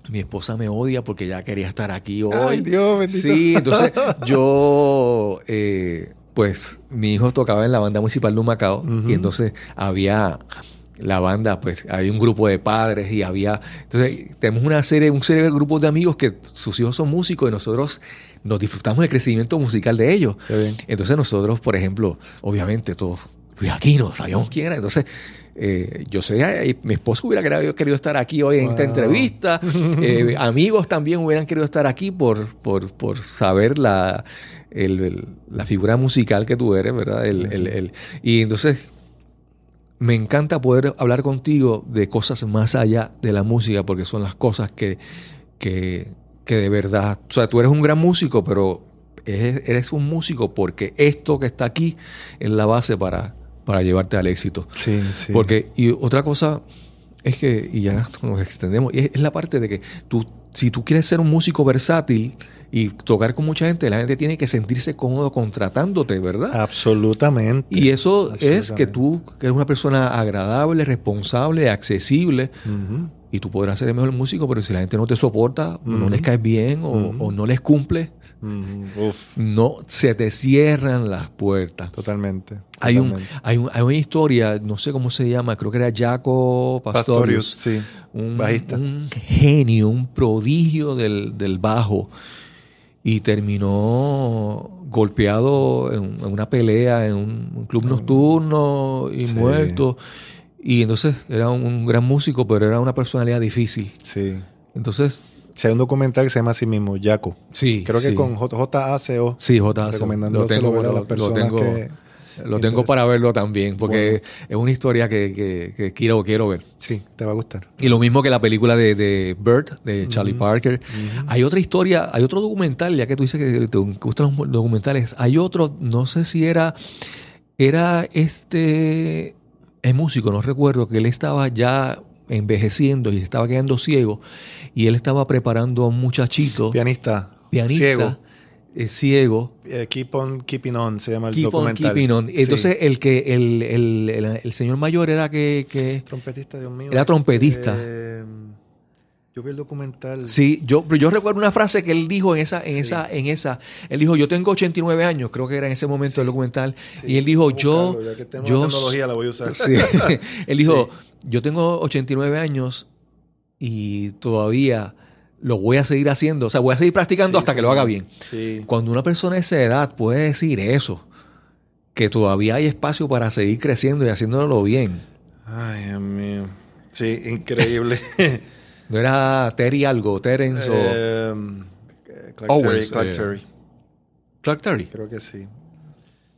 mi esposa me odia porque ya quería estar aquí hoy. Ay, Dios, bendito. Sí, entonces yo, eh, pues mi hijo tocaba en la banda municipal de Humacao Ujú. y entonces había la banda, pues había un grupo de padres y había, entonces tenemos una serie, un serie de grupos de amigos que sus hijos son músicos y nosotros nos disfrutamos del crecimiento musical de ellos. Entonces nosotros, por ejemplo, obviamente todos, Luis Aquino, sabíamos quién era. Entonces, eh, yo sé, mi esposo hubiera querido, querido estar aquí hoy en esta entrevista. Eh, amigos también hubieran querido estar aquí por, por, por saber la, el- el- la figura musical que tú eres, ¿verdad? El- el- el- y entonces, me encanta poder hablar contigo de cosas más allá de la música, porque son las cosas que, que, que de verdad, o sea, tú eres un gran músico, pero eres, eres un músico porque esto que está aquí es la base para, para llevarte al éxito. Sí, sí. Porque, y otra cosa es que, y ya nos extendemos, y es, es la parte de que tú, si tú quieres ser un músico versátil y tocar con mucha gente, la gente tiene que sentirse cómodo contratándote, ¿verdad? Absolutamente. Y eso es que tú eres una persona agradable, responsable, accesible, y tú podrás ser el mejor músico, pero si la gente no te soporta, o no les caes bien, o, no les cumple. Uf, no se te cierran las puertas. totalmente. Hay, un, hay, un- hay una historia, no sé cómo se llama, creo que era Jaco Pastorius, Pastorius, sí. un, bajista. un genio, un prodigio del, del bajo, y terminó golpeado en, en una pelea en un, un club nocturno y Sí. muerto. Y entonces era un, un gran músico, pero era una personalidad difícil. Sí. Entonces, Si hay un documental que se llama así mismo, Yaco. sí. Creo que sí. con J- JACO. Sí, J. Recomendándoselo ver a las personas lo tengo, que- lo tengo para verlo también, porque Bueno. es una historia que, que- que quiero, quiero ver. Sí, te va a gustar. Y lo mismo que la película de, de Bird, de Charlie Parker. Hay otra historia, hay otro documental, ya que tú dices que te gustan los documentales. Hay otro, no sé si era, era este, es músico, no recuerdo, que él estaba ya envejeciendo y estaba quedando ciego y él estaba preparando a un muchachito, Pianista. pianista, Ciego. eh, ciego Eh, Keep on Keeping On se llama el Keep on documental. keeping on. Sí. Entonces, el que el, el, el- el señor mayor era que, que- Trompetista, Dios mío. Era trompetista. Eh, yo vi el documental. sí, yo, yo recuerdo una frase que él dijo en esa, en Sí. esa, en esa. Él dijo, yo tengo 89 años, creo que era en ese momento Sí. del documental. Y él dijo, yo, buscarlo, ya que tengo yo la tecnología la voy a usar. Sí. él dijo, yo tengo 89 años y todavía lo voy a seguir haciendo. O sea, voy a seguir practicando Sí, hasta que lo haga bien. Sí. Cuando una persona de esa edad puede decir eso, que todavía hay espacio para seguir creciendo y haciéndolo bien. Ay, Dios mío. Sí, increíble. No era Terry algo, Terence o Eh, Clark Owens, Terry, Clark eh, Terry. Clark Terry. Creo que sí.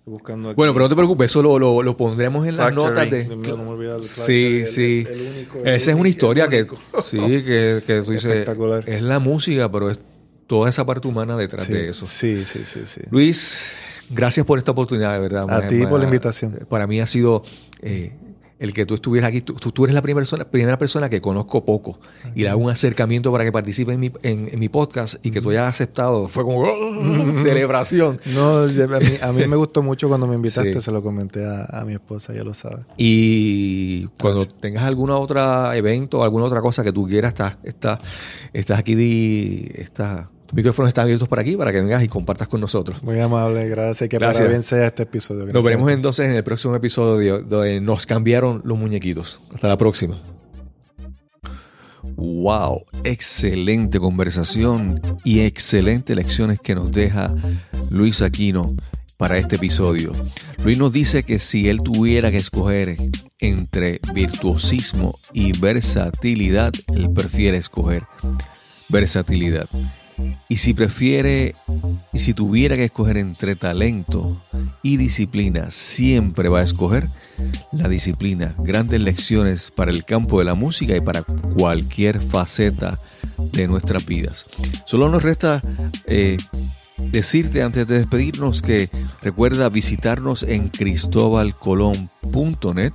Buscando. Bueno, pero no te preocupes, eso lo, lo- lo pondremos en las notas de... No me Sí, sí. el- el único, el Esa es una historia que... Sí, que, que tú dices... Espectacular. Es la música, pero es toda esa parte humana detrás Sí, de eso. Sí, sí, sí, sí. Luis, gracias por esta oportunidad, de verdad. A ti por la invitación. Para mí ha sido eh, el que tú estuvieras aquí. Tú, tú- eres la primera persona, primera persona que conozco poco y le hago un acercamiento para que participe en mi, en- en mi podcast y que tú hayas aceptado. Fue como ¡oh! celebración. No, a mí, a mí me gustó mucho cuando me invitaste, Sí. se lo comenté a, a mi esposa, ya lo sabe. Y cuando tengas alguna otra evento, alguna otra cosa que tú quieras, estás, estás, estás aquí, di- está, tus micrófonos están abiertos para aquí para que vengas y compartas con nosotros. Muy amable, gracias. Que Gracias. para bien sea este episodio. Nos veremos entonces en el próximo episodio donde nos cambiaron los muñequitos. Hasta la próxima. Wow, excelente conversación y excelentes lecciones que nos deja Luis Aquino para este episodio. Luis nos dice que si él tuviera que escoger entre virtuosismo y versatilidad, él prefiere escoger versatilidad. Y si prefiere, y si tuviera que escoger entre talento y disciplina, siempre va a escoger la disciplina. Grandes lecciones para el campo de la música y para cualquier faceta de nuestras vidas. Solo nos resta eh, decirte antes de despedirnos que recuerda visitarnos en cristobalcolón.net.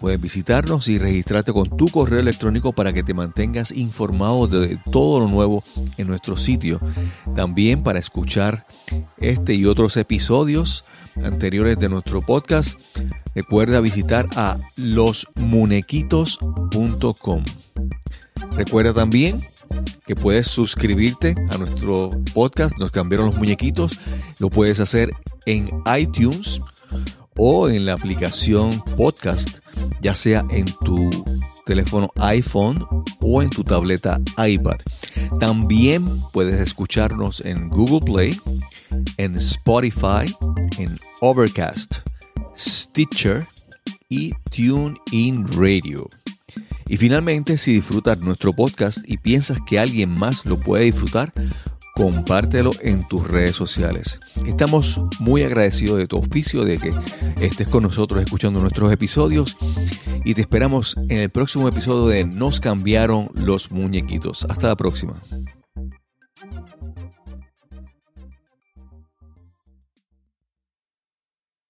Puedes visitarnos y registrarte con tu correo electrónico para que te mantengas informado de todo lo nuevo en nuestro sitio. También para escuchar este y otros episodios anteriores de nuestro podcast, recuerda visitar a losmunequitos.com. Recuerda también que puedes suscribirte a nuestro podcast, nos cambiaron los muñequitos, lo puedes hacer en iTunes o en la aplicación podcast, ya sea en tu teléfono iPhone o en tu tableta iPad. También puedes escucharnos en Google Play, en Spotify, en Overcast, Stitcher y TuneIn Radio. Y finalmente, si disfrutas nuestro podcast y piensas que alguien más lo puede disfrutar, compártelo en tus redes sociales. Estamos muy agradecidos de tu auspicio, de que estés con nosotros escuchando nuestros episodios y te esperamos en el próximo episodio de Nos cambiaron los muñequitos. Hasta la próxima.